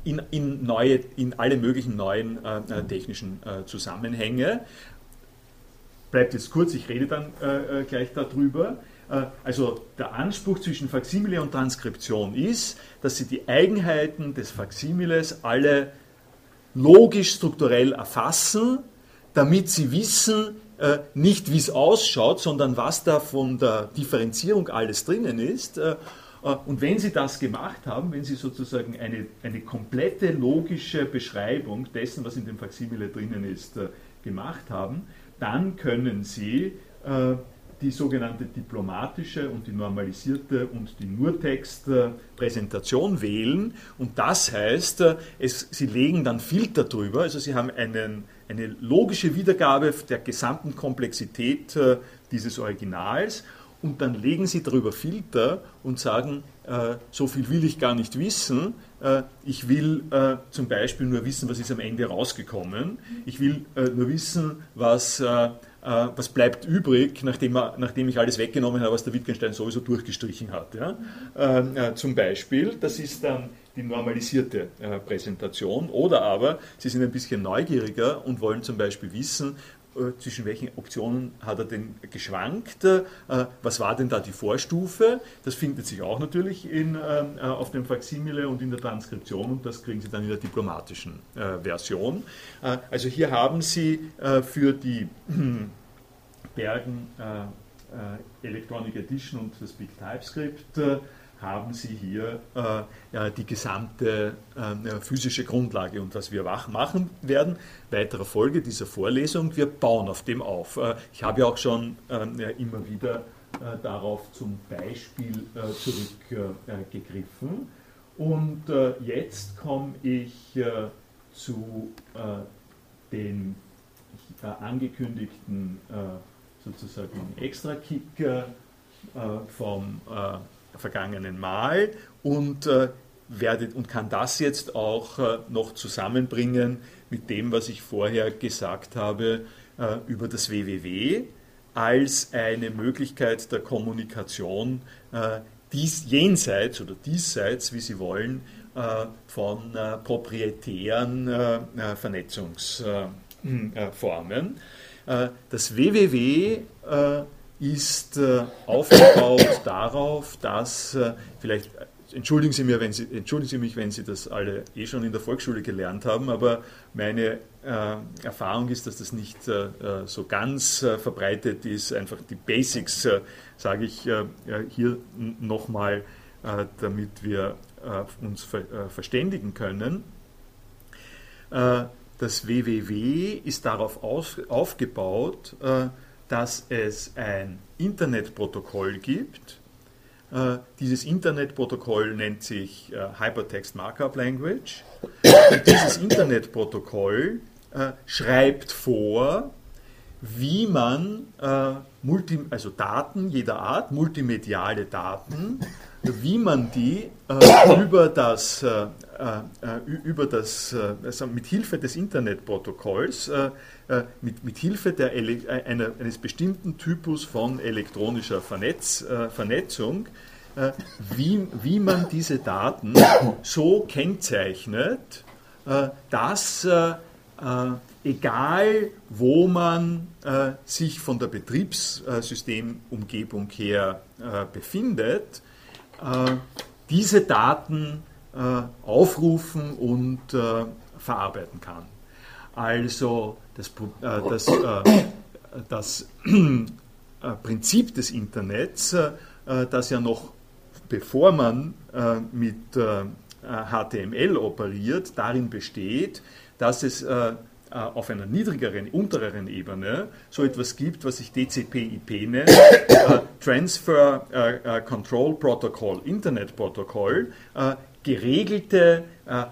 in, in, neue, in alle möglichen neuen äh, äh, technischen äh, Zusammenhänge. Bleibt jetzt kurz, ich rede dann äh, äh gleich darüber. Äh, also der Anspruch zwischen Faximile und Transkription ist, dass Sie die Eigenheiten des Faximiles alle logisch strukturell erfassen, damit Sie wissen, nicht wie es ausschaut, sondern was da von der Differenzierung alles drinnen ist äh, und wenn Sie das gemacht haben, wenn Sie sozusagen eine, eine komplette logische Beschreibung dessen, was in dem Faximile drinnen ist, äh, gemacht haben, dann können Sie äh, die sogenannte diplomatische und die normalisierte und die Nurtext-Präsentation wählen. Und das heißt, es, Sie legen dann Filter drüber, also Sie haben einen, eine logische Wiedergabe der gesamten Komplexität dieses Originals und dann legen sie darüber Filter und sagen, äh, so viel will ich gar nicht wissen. Äh, ich will äh, zum Beispiel nur wissen, was ist am Ende rausgekommen. Ich will äh, nur wissen, was, äh, äh, was bleibt übrig, nachdem, nachdem, ich alles weggenommen habe, was der Wittgenstein sowieso durchgestrichen hat. Ja? zum Beispiel, das ist dann die normalisierte Präsentation. Oder aber, Sie sind ein bisschen neugieriger und wollen zum Beispiel wissen, äh, zwischen welchen Optionen hat er denn geschwankt? Äh, was war denn da die Vorstufe? Das findet sich auch natürlich in, äh, auf dem Faximile und in der Transkription und das kriegen Sie dann in der diplomatischen Version. Also hier haben Sie für die Bergen Electronic Edition und das Big TypeScript haben Sie hier äh, die gesamte äh, physische Grundlage. Und was wir machen werden, weiterer Folge dieser Vorlesung, wir bauen auf dem auf. Äh, ich habe ja auch schon ähm, ja, immer wieder äh, darauf zum Beispiel äh, zurückgegriffen. Und äh, jetzt komme ich zu den angekündigten sozusagen Extra-Kick vom vergangenen Mal und, äh, werde, und kann das jetzt auch äh, noch zusammenbringen mit dem, was ich vorher gesagt habe äh, über das WWW als eine Möglichkeit der Kommunikation äh, dies, jenseits oder diesseits, wie Sie wollen, äh, von äh, proprietären Vernetzungsformen. das WWW ist äh, aufgebaut <coughs> darauf, dass äh, vielleicht entschuldigen Sie, mir, wenn Sie, entschuldigen Sie mich, wenn Sie das alle eh schon in der Volksschule gelernt haben, aber meine äh, Erfahrung ist, dass das nicht äh, äh so ganz äh, verbreitet ist. Einfach die Basics sage ich hier nochmal, damit wir uns ver verständigen können. das WWW ist darauf aufgebaut, dass es ein Internetprotokoll gibt. Äh, dieses Internetprotokoll nennt sich äh, Hypertext Markup Language. Und dieses Internetprotokoll äh, schreibt vor, wie man multi, also Daten jeder Art, multimediale Daten, wie man die über das, über das also mit Hilfe des Internetprotokolls äh, mit, mit Hilfe der, äh, einer, eines bestimmten Typus von elektronischer Vernetz, äh, Vernetzung, äh, wie, wie man diese Daten so kennzeichnet, äh, dass äh, egal wo man sich von der Betriebssystemumgebung her befindet, diese Daten aufrufen und verarbeiten kann. Also das, äh, das, äh, das äh, Prinzip des Internets, das ja noch bevor man mit HTML operiert, darin besteht, dass es auf einer niedrigeren, untereren Ebene so etwas gibt, was sich DCP-IP nennt, Transfer Control Protocol, Internet Protocol, geregelte,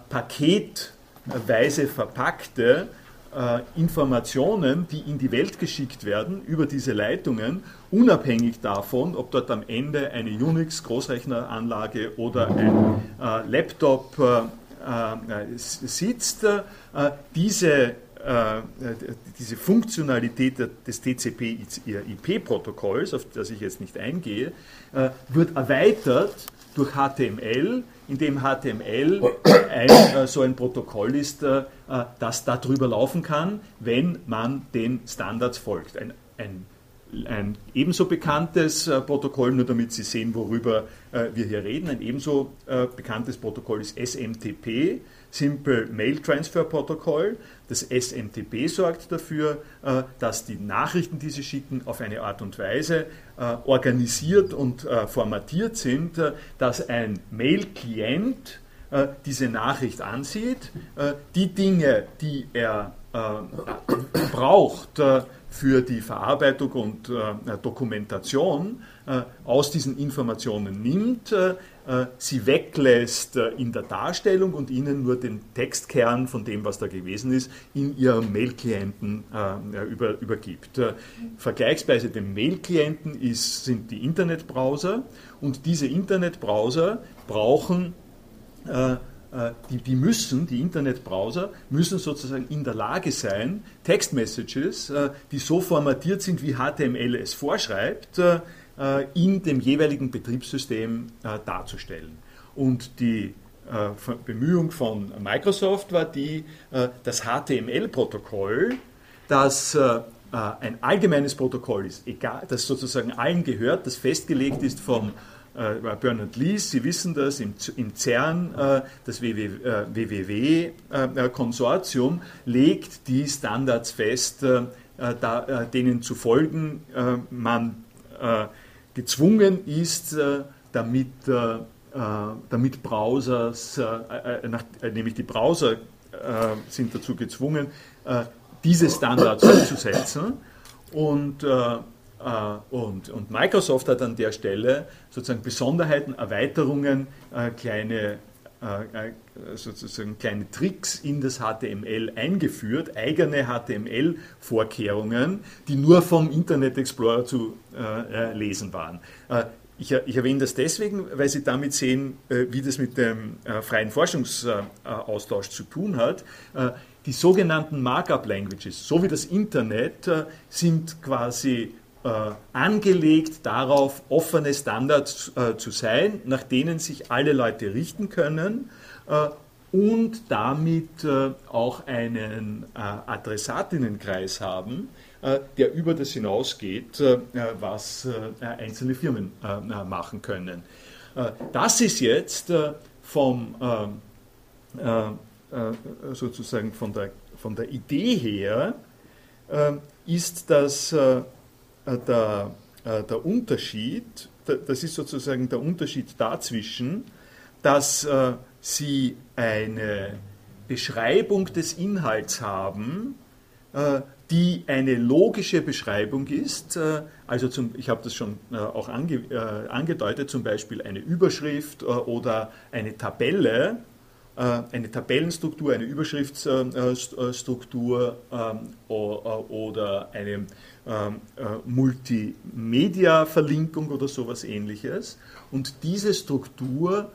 paketweise verpackte äh, Informationen, die in die Welt geschickt werden über diese Leitungen, unabhängig davon, ob dort am Ende eine Unix-Großrechneranlage oder ein äh, Laptop äh, äh sitzt, äh, diese äh, diese Funktionalität des TCP-IP-Protokolls, auf das ich jetzt nicht eingehe, wird erweitert durch HTML, in dem HTML ein, äh, so ein Protokoll ist, äh, das darüber laufen kann, wenn man den Standards folgt. Ein, ein, ein ebenso bekanntes äh, Protokoll, nur damit Sie sehen, worüber äh, wir hier reden, ein ebenso äh, bekanntes Protokoll ist SMTP, Simple Mail Transfer Protocol. Das SMTP sorgt dafür, äh, dass die Nachrichten, die Sie schicken, auf eine Art und Weise äh, organisiert und äh, formatiert sind, dass ein Mail-Client diese Nachricht ansieht, die Dinge, die er braucht für die Verarbeitung und Dokumentation, aus diesen Informationen nimmt, äh, sie weglässt äh, in der Darstellung und ihnen nur den Textkern von dem, was da gewesen ist, in ihrem Mail-Klienten äh, über, übergibt. Vergleichsweise dem Mail-Klienten sind die Internetbrowser und diese Internetbrowser brauchen die, die, müssen, die Internetbrowser, müssen sozusagen in der Lage sein, Textmessages, die so formatiert sind, wie HTML es vorschreibt, äh, in dem jeweiligen Betriebssystem äh, darzustellen. Und die äh, Bemühung von Microsoft war die, das HTML-Protokoll, das ein allgemeines Protokoll ist, egal, das sozusagen allen gehört, das festgelegt ist vom Bernard Lees, Sie wissen das, im, CERN, das WWW-Konsortium legt die Standards fest, denen zu folgen man gezwungen ist, äh, damit, äh, äh, damit Browsers, nämlich die Browser sind dazu gezwungen, diese Standards <coughs> umzusetzen. Und, und, und Microsoft hat an der Stelle sozusagen Besonderheiten, Erweiterungen, kleine sozusagen kleine Tricks in das HTML eingeführt, eigene HTML-Vorkehrungen, die nur vom Internet Explorer zu äh, lesen waren. Äh, ich, ich, erwähne das deswegen, weil Sie damit sehen, äh, wie das mit dem äh, freien Forschungsaustausch zu tun hat. Äh, die sogenannten Markup Languages, so wie das Internet, äh, sind quasi angelegt darauf, offene Standards zu sein, nach denen sich alle Leute richten können und damit auch einen Adressatinnenkreis haben, äh, der über das hinausgeht, äh, was äh, einzelne Firmen machen können. Das ist jetzt vom, sozusagen von der, von der Idee her, ist das der, der Unterschied, das ist sozusagen der Unterschied dazwischen, dass Sie eine Beschreibung des Inhalts haben, die eine logische Beschreibung ist. Äh, also zum, ich habe das schon äh, auch ange, äh, angedeutet, zum Beispiel eine Überschrift oder eine Tabelle, eine Tabellenstruktur, eine Überschriftsstruktur ähm, oder eine ähm, Multimedia-Verlinkung oder sowas ähnliches. Und diese Struktur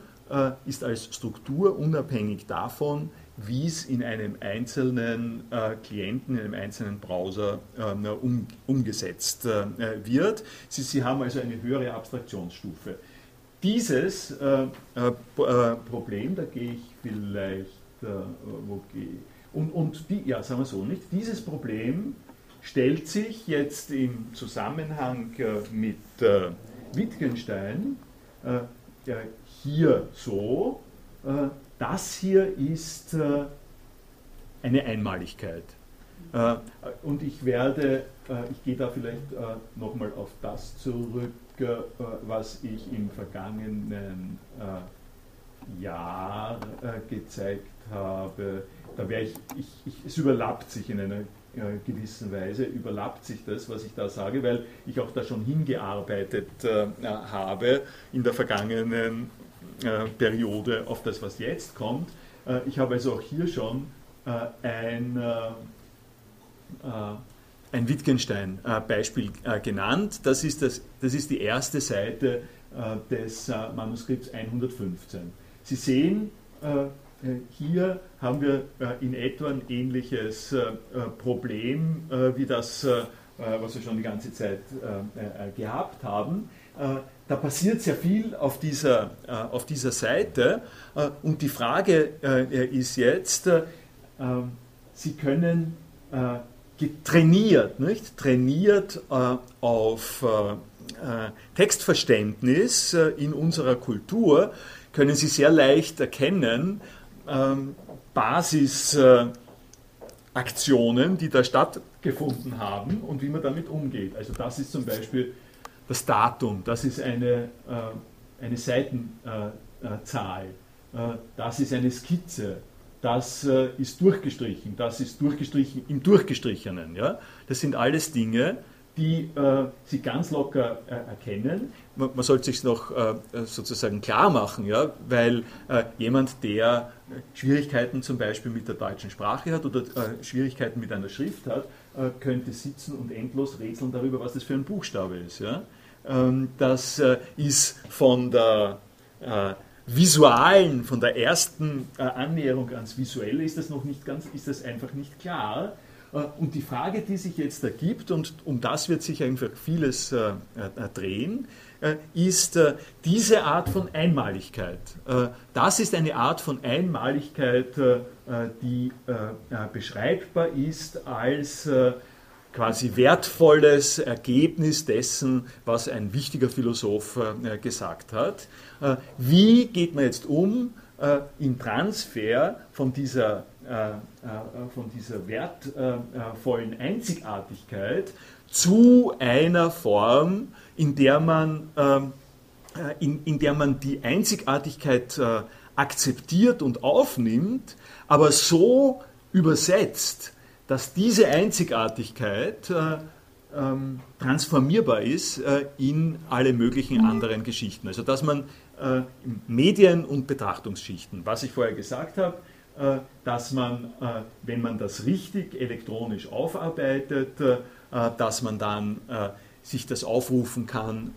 ist als Struktur unabhängig davon, wie es in einem einzelnen äh, Klienten, in einem einzelnen Browser äh, um, umgesetzt äh, wird. Sie, Sie, haben also eine höhere Abstraktionsstufe. Dieses äh, äh, äh, Problem, da gehe ich vielleicht, wo gehe und, und die, ja, sagen wir so nicht, dieses Problem stellt sich jetzt im Zusammenhang mit Wittgenstein hier so, das hier ist äh, eine Einmaligkeit. Äh, und ich werde, äh, ich gehe da vielleicht nochmal auf das zurück, was ich im vergangenen Jahr gezeigt habe. Da wäre ich, ich, ich, es überlappt sich in einer gewissen Weise, überlappt sich das, was ich da sage, weil ich auch da schon hingearbeitet habe in der vergangenen äh, Periode auf das, was jetzt kommt. Äh, ich habe also auch hier schon äh, ein, ein Wittgenstein-Beispiel genannt. Das ist, das, das ist die erste Seite des Manuskripts 115. Sie sehen, hier haben wir in etwa ein ähnliches Problem wie das, was wir schon die ganze Zeit gehabt haben. Da passiert sehr viel auf dieser, auf dieser Seite und die Frage ist jetzt, Sie können trainiert, nicht? trainiert auf Textverständnis in unserer Kultur, können Sie sehr leicht erkennen, ähm, Basisaktionen, die da stattgefunden haben und wie man damit umgeht. Also das ist zum Beispiel das Datum, das ist eine, äh, eine Seitenzahl, äh, das ist eine Skizze, das äh, ist durchgestrichen, das ist durchgestrichen im Durchgestrichenen. Ja? Das sind alles Dinge, die äh, Sie ganz locker äh, erkennen. Man, man sollte sich noch äh, sozusagen klar machen, ja? weil äh, jemand, der Schwierigkeiten zum Beispiel mit der deutschen Sprache hat oder äh, Schwierigkeiten mit einer Schrift hat, äh, könnte sitzen und endlos rätseln darüber, was das für ein Buchstabe ist. Ja? Ähm, das ist von der visualen, von der ersten Annäherung ans Visuelle ist das noch nicht ganz, ist das einfach nicht klar. Äh, und die Frage, die sich jetzt ergibt, und um das wird sich einfach vieles äh, äh, drehen, ist diese Art von Einmaligkeit. Das ist eine Art von Einmaligkeit, die beschreibbar ist als quasi wertvolles Ergebnis dessen, was ein wichtiger Philosoph gesagt hat. Wie geht man jetzt um im Transfer von dieser äh, äh, von dieser wertvollen Einzigartigkeit zu einer Form, in der man, ähm, äh, in, in der man die Einzigartigkeit akzeptiert und aufnimmt, aber so übersetzt, dass diese Einzigartigkeit ähm, transformierbar ist in alle möglichen anderen Geschichten. Also dass man Medien- und Betrachtungsschichten, was ich vorher gesagt habe, äh, dass man, äh, wenn man das richtig elektronisch aufarbeitet, äh, dass man dann sich das aufrufen kann,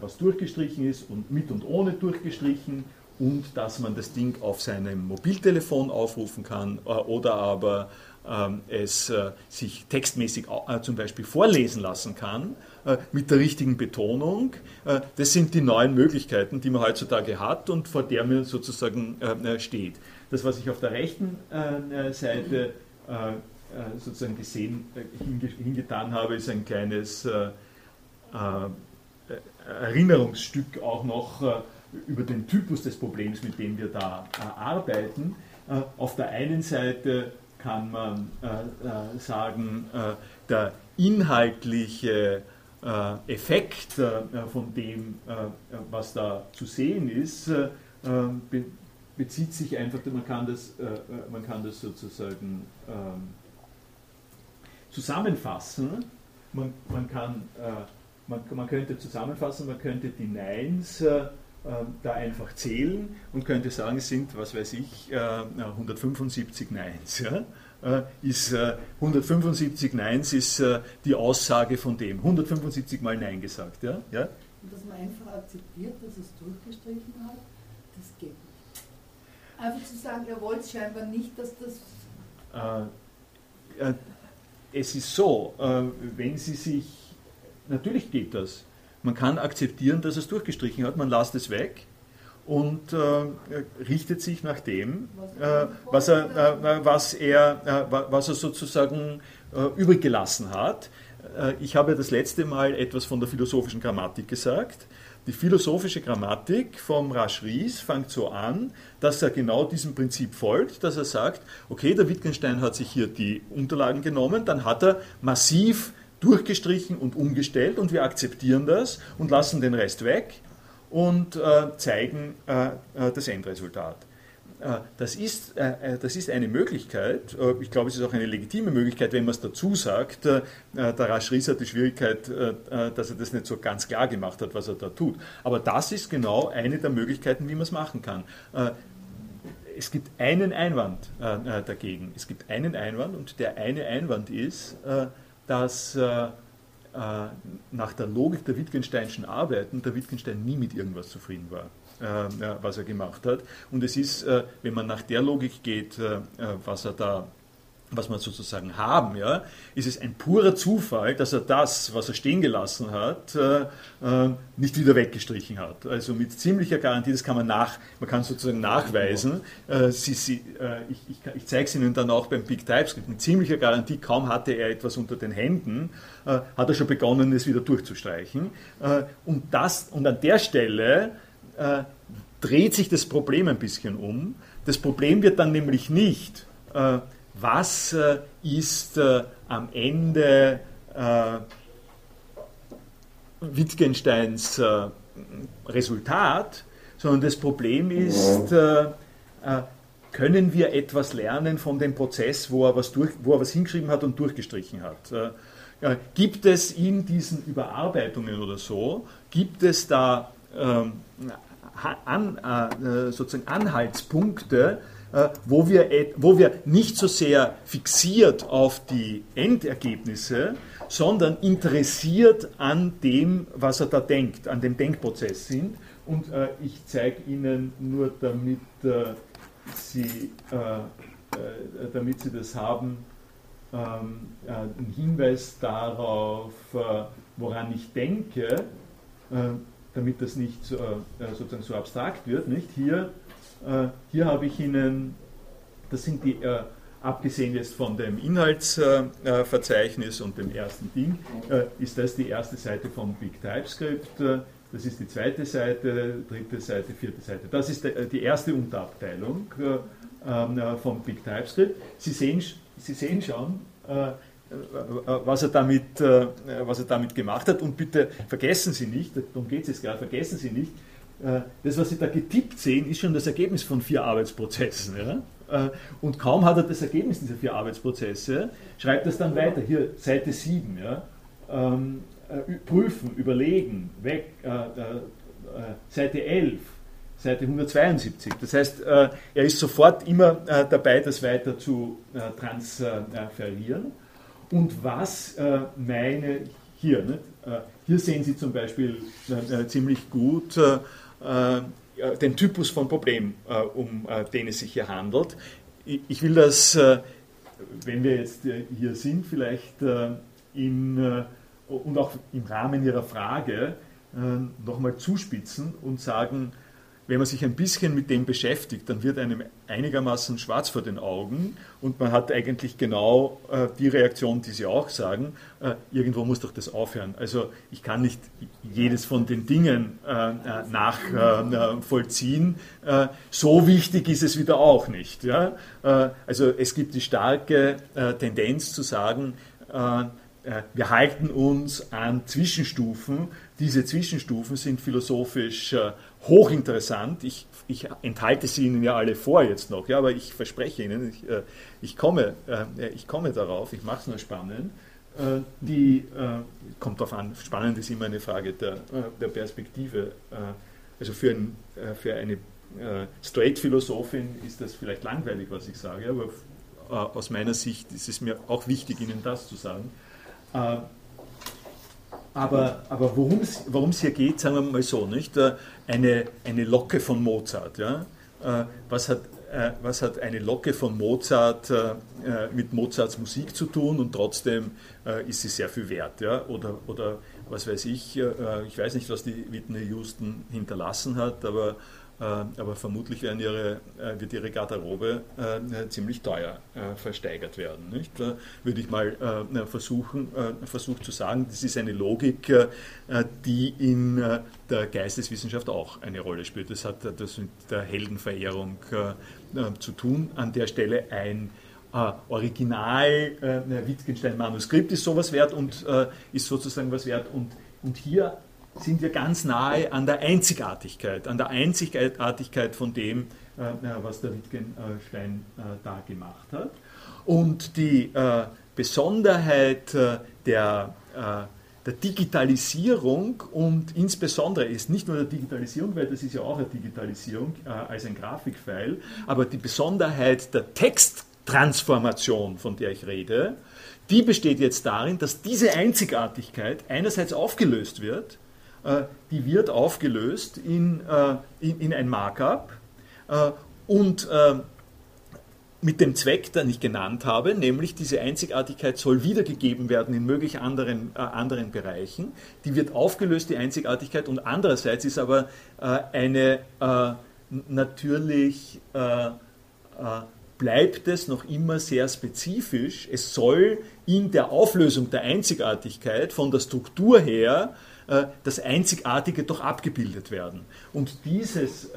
was durchgestrichen ist und mit und ohne durchgestrichen und dass man das Ding auf seinem Mobiltelefon aufrufen kann oder aber es sich textmäßig zum Beispiel vorlesen lassen kann mit der richtigen Betonung. Das sind die neuen Möglichkeiten, die man heutzutage hat und vor der man sozusagen steht. Das, was ich auf der rechten äh, Seite äh, äh, sozusagen gesehen, hingetan habe, ist ein kleines Erinnerungsstück auch noch über den Typus des Problems, mit dem wir da arbeiten. Auf der einen Seite kann man sagen, der inhaltliche Effekt von dem, was da zu sehen ist, bezieht sich einfach, man kann das, äh, äh, man kann das sozusagen ähm, zusammenfassen. Man, man, kann, äh, man, man könnte zusammenfassen, man könnte die Neins äh, da einfach zählen und könnte sagen, es sind, was weiß ich, 175 äh, Neins. Ja? Äh, ist 175 Neins ist die Aussage von dem. 175 Mal Nein gesagt. Ja? Ja? Und dass man einfach akzeptiert, dass es durchgestrichen hat, das geht nicht. Einfach zu sagen, er wollte scheinbar nicht, dass das. Äh, äh, es ist so, äh, wenn Sie sich. Natürlich geht das. Man kann akzeptieren, dass es durchgestrichen hat, man lässt es weg und äh, richtet sich nach dem, äh, was, er, äh, was, er, was er sozusagen übrig gelassen hat. ich habe das letzte Mal etwas von der philosophischen Grammatik gesagt. Die philosophische Grammatik vom Rasch Ries fängt so an, dass er genau diesem Prinzip folgt, dass er sagt, okay, der Wittgenstein hat sich hier die Unterlagen genommen, dann hat er massiv durchgestrichen und umgestellt und wir akzeptieren das und lassen den Rest weg und äh, zeigen äh, äh das Endresultat. Äh, das ist, äh, das ist eine Möglichkeit, ich glaube, es ist auch eine legitime Möglichkeit, wenn man es dazu sagt. Der Rasch Ries hat die Schwierigkeit, dass er das nicht so ganz klar gemacht hat, was er da tut. Aber das ist genau eine der Möglichkeiten, wie man es machen kann. es gibt einen Einwand dagegen. Es gibt einen Einwand und der eine Einwand ist, dass nach der Logik der Wittgensteinischen Arbeiten der Wittgenstein nie mit irgendwas zufrieden war was er gemacht hat. Und es ist, wenn man nach der Logik geht, was er da was wir sozusagen haben, ja, ist es ein purer Zufall, dass er das, was er stehen gelassen hat, äh, äh, nicht wieder weggestrichen hat. Also mit ziemlicher Garantie, das kann man nach, man kann sozusagen nachweisen. Äh, sie, sie, äh, ich, ich, ich zeige es Ihnen dann auch beim Big TypeScript. Mit ziemlicher Garantie, kaum hatte er etwas unter den Händen, äh, hat er schon begonnen, es wieder durchzustreichen. Äh, und das, und an der Stelle dreht sich das Problem ein bisschen um. Das Problem wird dann nämlich nicht was äh, ist äh, am Ende äh, Wittgensteins Resultat, sondern das Problem ist, können wir etwas lernen von dem Prozess, wo er was, durch, wo er was hingeschrieben hat und durchgestrichen hat. Gibt es in diesen Überarbeitungen oder so, gibt es da ähm, an, sozusagen Anhaltspunkte, äh, wo wir, wo wir nicht so sehr fixiert auf die Endergebnisse, sondern interessiert an dem, was er da denkt, an dem Denkprozess sind. Und äh, ich zeige Ihnen nur, damit, äh, Sie, äh, äh damit Sie das haben, ähm, äh, einen Hinweis darauf, woran ich denke, damit das nicht so, sozusagen so abstrakt wird. Nicht? Hier äh, hier habe ich Ihnen, das sind die, äh, abgesehen jetzt von dem Inhaltsverzeichnis und dem ersten Ding, äh, ist das die erste Seite von Big TypeScript. Das ist die zweite Seite, dritte Seite, vierte Seite. Das ist die erste Unterabteilung von Big TypeScript. Sie sehen, Sie sehen schon, was er, damit, was er damit gemacht hat. Und bitte vergessen Sie nicht, darum geht es jetzt gerade, vergessen Sie nicht, äh, das, was Sie da getippt sehen, ist schon das Ergebnis von vier Arbeitsprozessen. Ja? Äh, und kaum hat er das Ergebnis dieser vier Arbeitsprozesse, schreibt das dann weiter. Hier Seite 7. Ja? Ähm, äh, prüfen, überlegen, weg. Äh, äh, Seite 11. Seite 172. Das heißt, er ist sofort immer dabei, das weiter zu transferieren. Und was meine hier, hier sehen Sie zum Beispiel ziemlich gut, äh, den Typus von Problem, äh, um äh, den es sich hier handelt. Ich will das, wenn wir jetzt hier sind, vielleicht in, und auch im Rahmen Ihrer Frage nochmal zuspitzen und sagen, wenn man sich ein bisschen mit dem beschäftigt, dann wird einem einigermaßen schwarz vor den Augen und man hat eigentlich genau äh, die Reaktion, die Sie auch sagen, äh, irgendwo muss doch das aufhören. Also ich kann nicht jedes von den Dingen äh, äh nachvollziehen. Äh, äh, so wichtig ist es wieder auch nicht. Ja? also es gibt die starke Tendenz zu sagen, wir halten uns an Zwischenstufen. Diese Zwischenstufen sind philosophisch hochinteressant. Ich, ich enthalte sie Ihnen ja alle vor jetzt noch, ja, aber ich verspreche Ihnen, ich, äh, ich, komme, äh, ich komme darauf, ich mache es nur spannend. Äh, die äh, kommt darauf an, spannend ist immer eine Frage der, äh, der Perspektive. Äh, also für, ein, für eine Straight-Philosophin ist das vielleicht langweilig, was ich sage, aber aus meiner Sicht ist es mir auch wichtig, Ihnen das zu sagen. Aber, aber worum es hier geht, sagen wir mal so, nicht? Äh, eine, eine Locke von Mozart. Ja? Äh, was, hat, äh, was hat eine Locke von Mozart mit Mozarts Musik zu tun und trotzdem ist sie sehr viel wert? Ja? Oder, oder was weiß ich, ich weiß nicht, was die Whitney Houston hinterlassen hat, aber aber vermutlich ihre, äh, wird ihre Garderobe äh, ziemlich teuer versteigert werden. Nicht? Würde ich mal versuchen, versucht zu sagen, das ist eine Logik, die in der Geisteswissenschaft auch eine Rolle spielt. Das hat das mit der Heldenverehrung zu tun. An der Stelle ein Original Wittgenstein-Manuskript ist sowas wert und ist sozusagen was wert. Und, und hier sind wir ganz nahe an der Einzigartigkeit, an der Einzigartigkeit von dem, äh, was der Wittgenstein äh, da gemacht hat. Und die äh, Besonderheit der, der Digitalisierung und insbesondere ist nicht nur der Digitalisierung, weil das ist ja auch eine Digitalisierung als ein Grafikfile, aber die Besonderheit der Texttransformation, von der ich rede, die besteht jetzt darin, dass diese Einzigartigkeit einerseits aufgelöst wird, die wird aufgelöst in, äh, in, in ein Markup äh, und äh, mit dem Zweck, den ich genannt habe, nämlich diese Einzigartigkeit soll wiedergegeben werden in möglich anderen, äh, anderen Bereichen. Die wird aufgelöst, die Einzigartigkeit, und andererseits ist aber äh, eine äh, natürlich äh, äh, bleibt es noch immer sehr spezifisch. Es soll in der Auflösung der Einzigartigkeit von der Struktur her äh, das Einzigartige doch abgebildet werden. Und dieses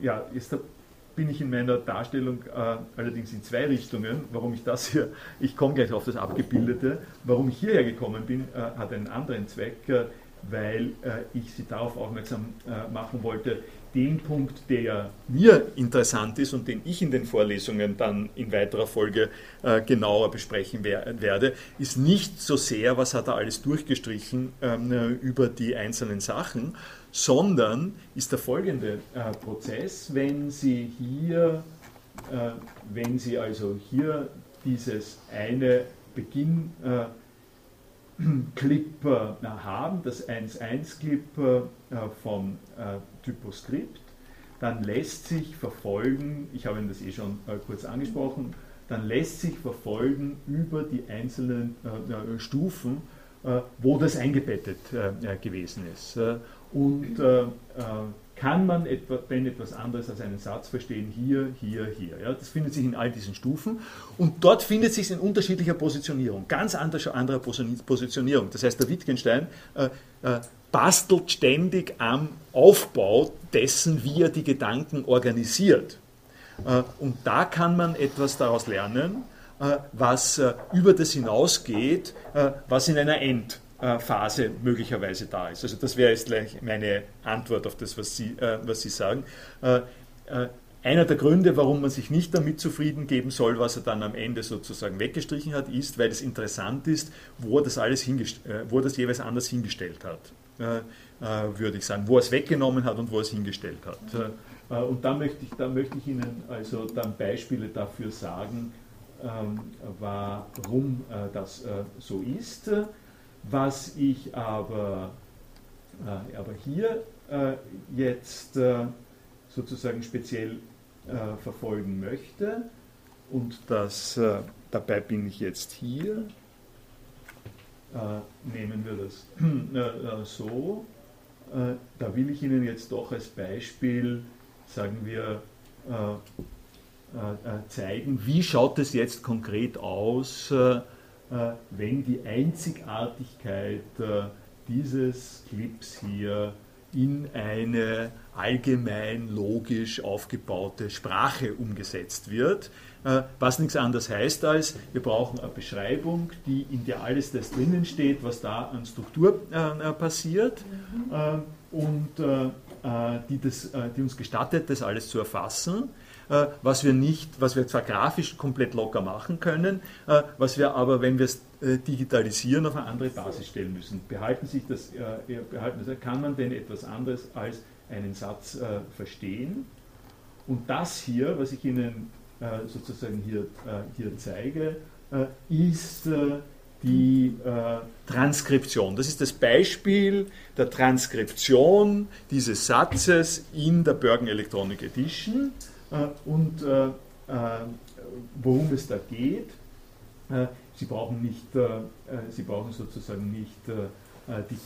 ja, ist der bin ich in meiner Darstellung äh, allerdings in zwei Richtungen. Warum ich das hier, ich komme gleich auf das Abgebildete, warum ich hierher gekommen bin, äh, hat einen anderen Zweck, äh, weil äh, ich Sie darauf aufmerksam äh, machen wollte, den Punkt, der mir interessant ist und den ich in den Vorlesungen dann in weiterer Folge äh, genauer besprechen wer werde, ist nicht so sehr, was hat er alles durchgestrichen ähm, über die einzelnen Sachen, sondern ist der folgende äh, Prozess, wenn Sie hier, äh, wenn Sie also hier dieses eine Beginn äh, <clears throat> Clip äh, haben, das 1.1 Clip äh, vom äh, Typoscript, dann lässt sich verfolgen, ich habe Ihnen das eh schon kurz angesprochen, dann lässt sich verfolgen über die einzelnen Stufen, wo das eingebettet gewesen ist. Und äh, äh, kann man etwa, denn etwas anderes als einen Satz verstehen, hier, hier, hier. Ja? Das findet sich in all diesen Stufen. Und dort findet sich in unterschiedlicher Positionierung, ganz anderer, anderer Positionierung. Das heißt, der Wittgenstein äh, äh, bastelt ständig am Aufbau dessen, wie er die Gedanken organisiert. Äh, und da kann man etwas daraus lernen, äh, was über das hinausgeht, was in einer End äh, Phase möglicherweise da ist. Also das wäre jetzt gleich meine Antwort auf das, was Sie, äh, was Sie sagen. Äh, äh, einer der Gründe, warum man sich nicht damit zufrieden geben soll, was er dann am Ende sozusagen weggestrichen hat, ist, weil es interessant ist, wo er das alles äh, wo das jeweils anders hingestellt hat, würde ich sagen, wo er es weggenommen hat und wo er es hingestellt hat. und da möchte ich, da möchte ich Ihnen also dann Beispiele dafür sagen, ähm, warum das so ist. Was ich aber, äh, aber hier äh, jetzt äh, sozusagen speziell äh, verfolgen möchte, und das, äh, dabei bin ich jetzt hier, äh, nehmen wir das <clears throat> so, da will ich Ihnen jetzt doch als Beispiel, sagen wir, zeigen, wie schaut es jetzt konkret aus, wenn die Einzigartigkeit äh, dieses Clips hier in eine allgemein logisch aufgebaute Sprache umgesetzt wird, äh, was nichts anderes heißt als, wir brauchen eine Beschreibung, die, in der alles das drinnen steht, was da an Struktur passiert mhm. und die, das, die uns gestattet, das alles zu erfassen. Äh, was wir nicht, was wir zwar grafisch komplett locker machen können, äh, was wir aber, wenn wir es äh, digitalisieren, auf eine andere Basis stellen müssen. Behalten sich das, behalten das, kann man denn etwas anderes als einen Satz verstehen? Und das hier, was ich Ihnen sozusagen hier, hier zeige, ist die äh, Transkription. Das ist das Beispiel der Transkription dieses Satzes in der Bergen Electronic Edition. Äh, und äh, äh, worum es da geht. Sie brauchen, nicht, Sie brauchen sozusagen nicht die,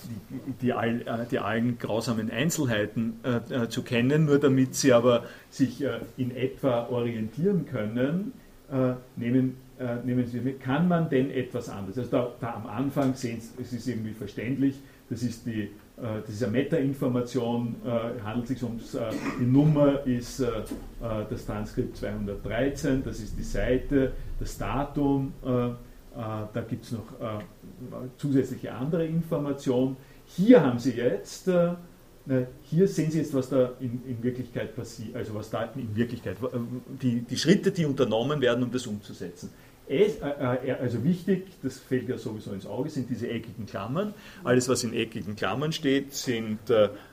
die, die, die, allen grausamen Einzelheiten äh, zu kennen, nur damit sie aber sich äh, in etwa orientieren können, äh, nehmen, nehmen Sie mit, kann man denn etwas anderes? Also da, da am Anfang sehen Sie, es ist irgendwie verständlich, das ist die äh, das ist eine Metainformation, äh, handelt sich um, äh, die Nummer ist das Transkript 213, das ist die Seite, das Datum, da gibt es noch zusätzliche andere Informationen. Hier haben Sie jetzt, hier sehen Sie jetzt, was da in, in Wirklichkeit passiert, also was da in Wirklichkeit, die, die Schritte, die unternommen werden, um das umzusetzen. Es, äh, also wichtig, das fällt ja sowieso ins Auge, sind diese eckigen Klammern. Alles, was in eckigen Klammern steht, sind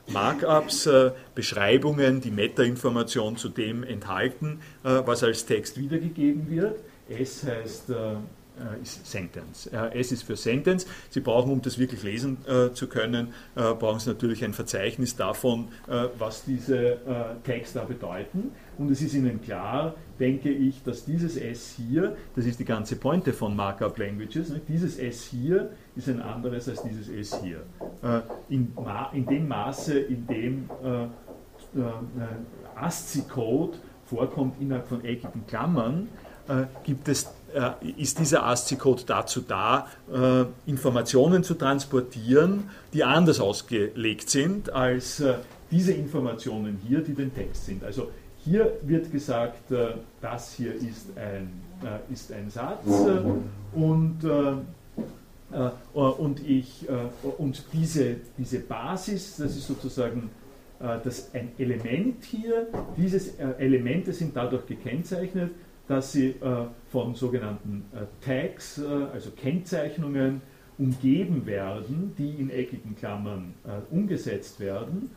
Markups, Beschreibungen, die Metainformation zu dem enthalten, was als Text wiedergegeben wird. S heißt äh, ist Sentence. S ist für Sentence. Sie brauchen, um das wirklich lesen äh, zu können, äh, brauchen Sie natürlich ein Verzeichnis davon, was diese Tags da bedeuten. Und es ist Ihnen klar, denke ich, dass dieses S hier, das ist die ganze Pointe von Markup Languages, ne? dieses S hier ist ein anderes als dieses S hier. In, in dem Maße, in dem ASCII-Code vorkommt innerhalb von eckigen Klammern, gibt es äh, ist dieser ASCII-Code dazu da, äh, Informationen zu transportieren, die anders ausgelegt sind als äh, diese Informationen hier, die den Text sind. Also hier wird gesagt, das hier ist ein, ist ein Satz und, und, ich, und diese, diese Basis, das ist sozusagen das ein Element hier, diese Elemente sind dadurch gekennzeichnet, dass sie äh, von sogenannten äh, Tags, äh, also Kennzeichnungen, umgeben werden, die in eckigen Klammern umgesetzt werden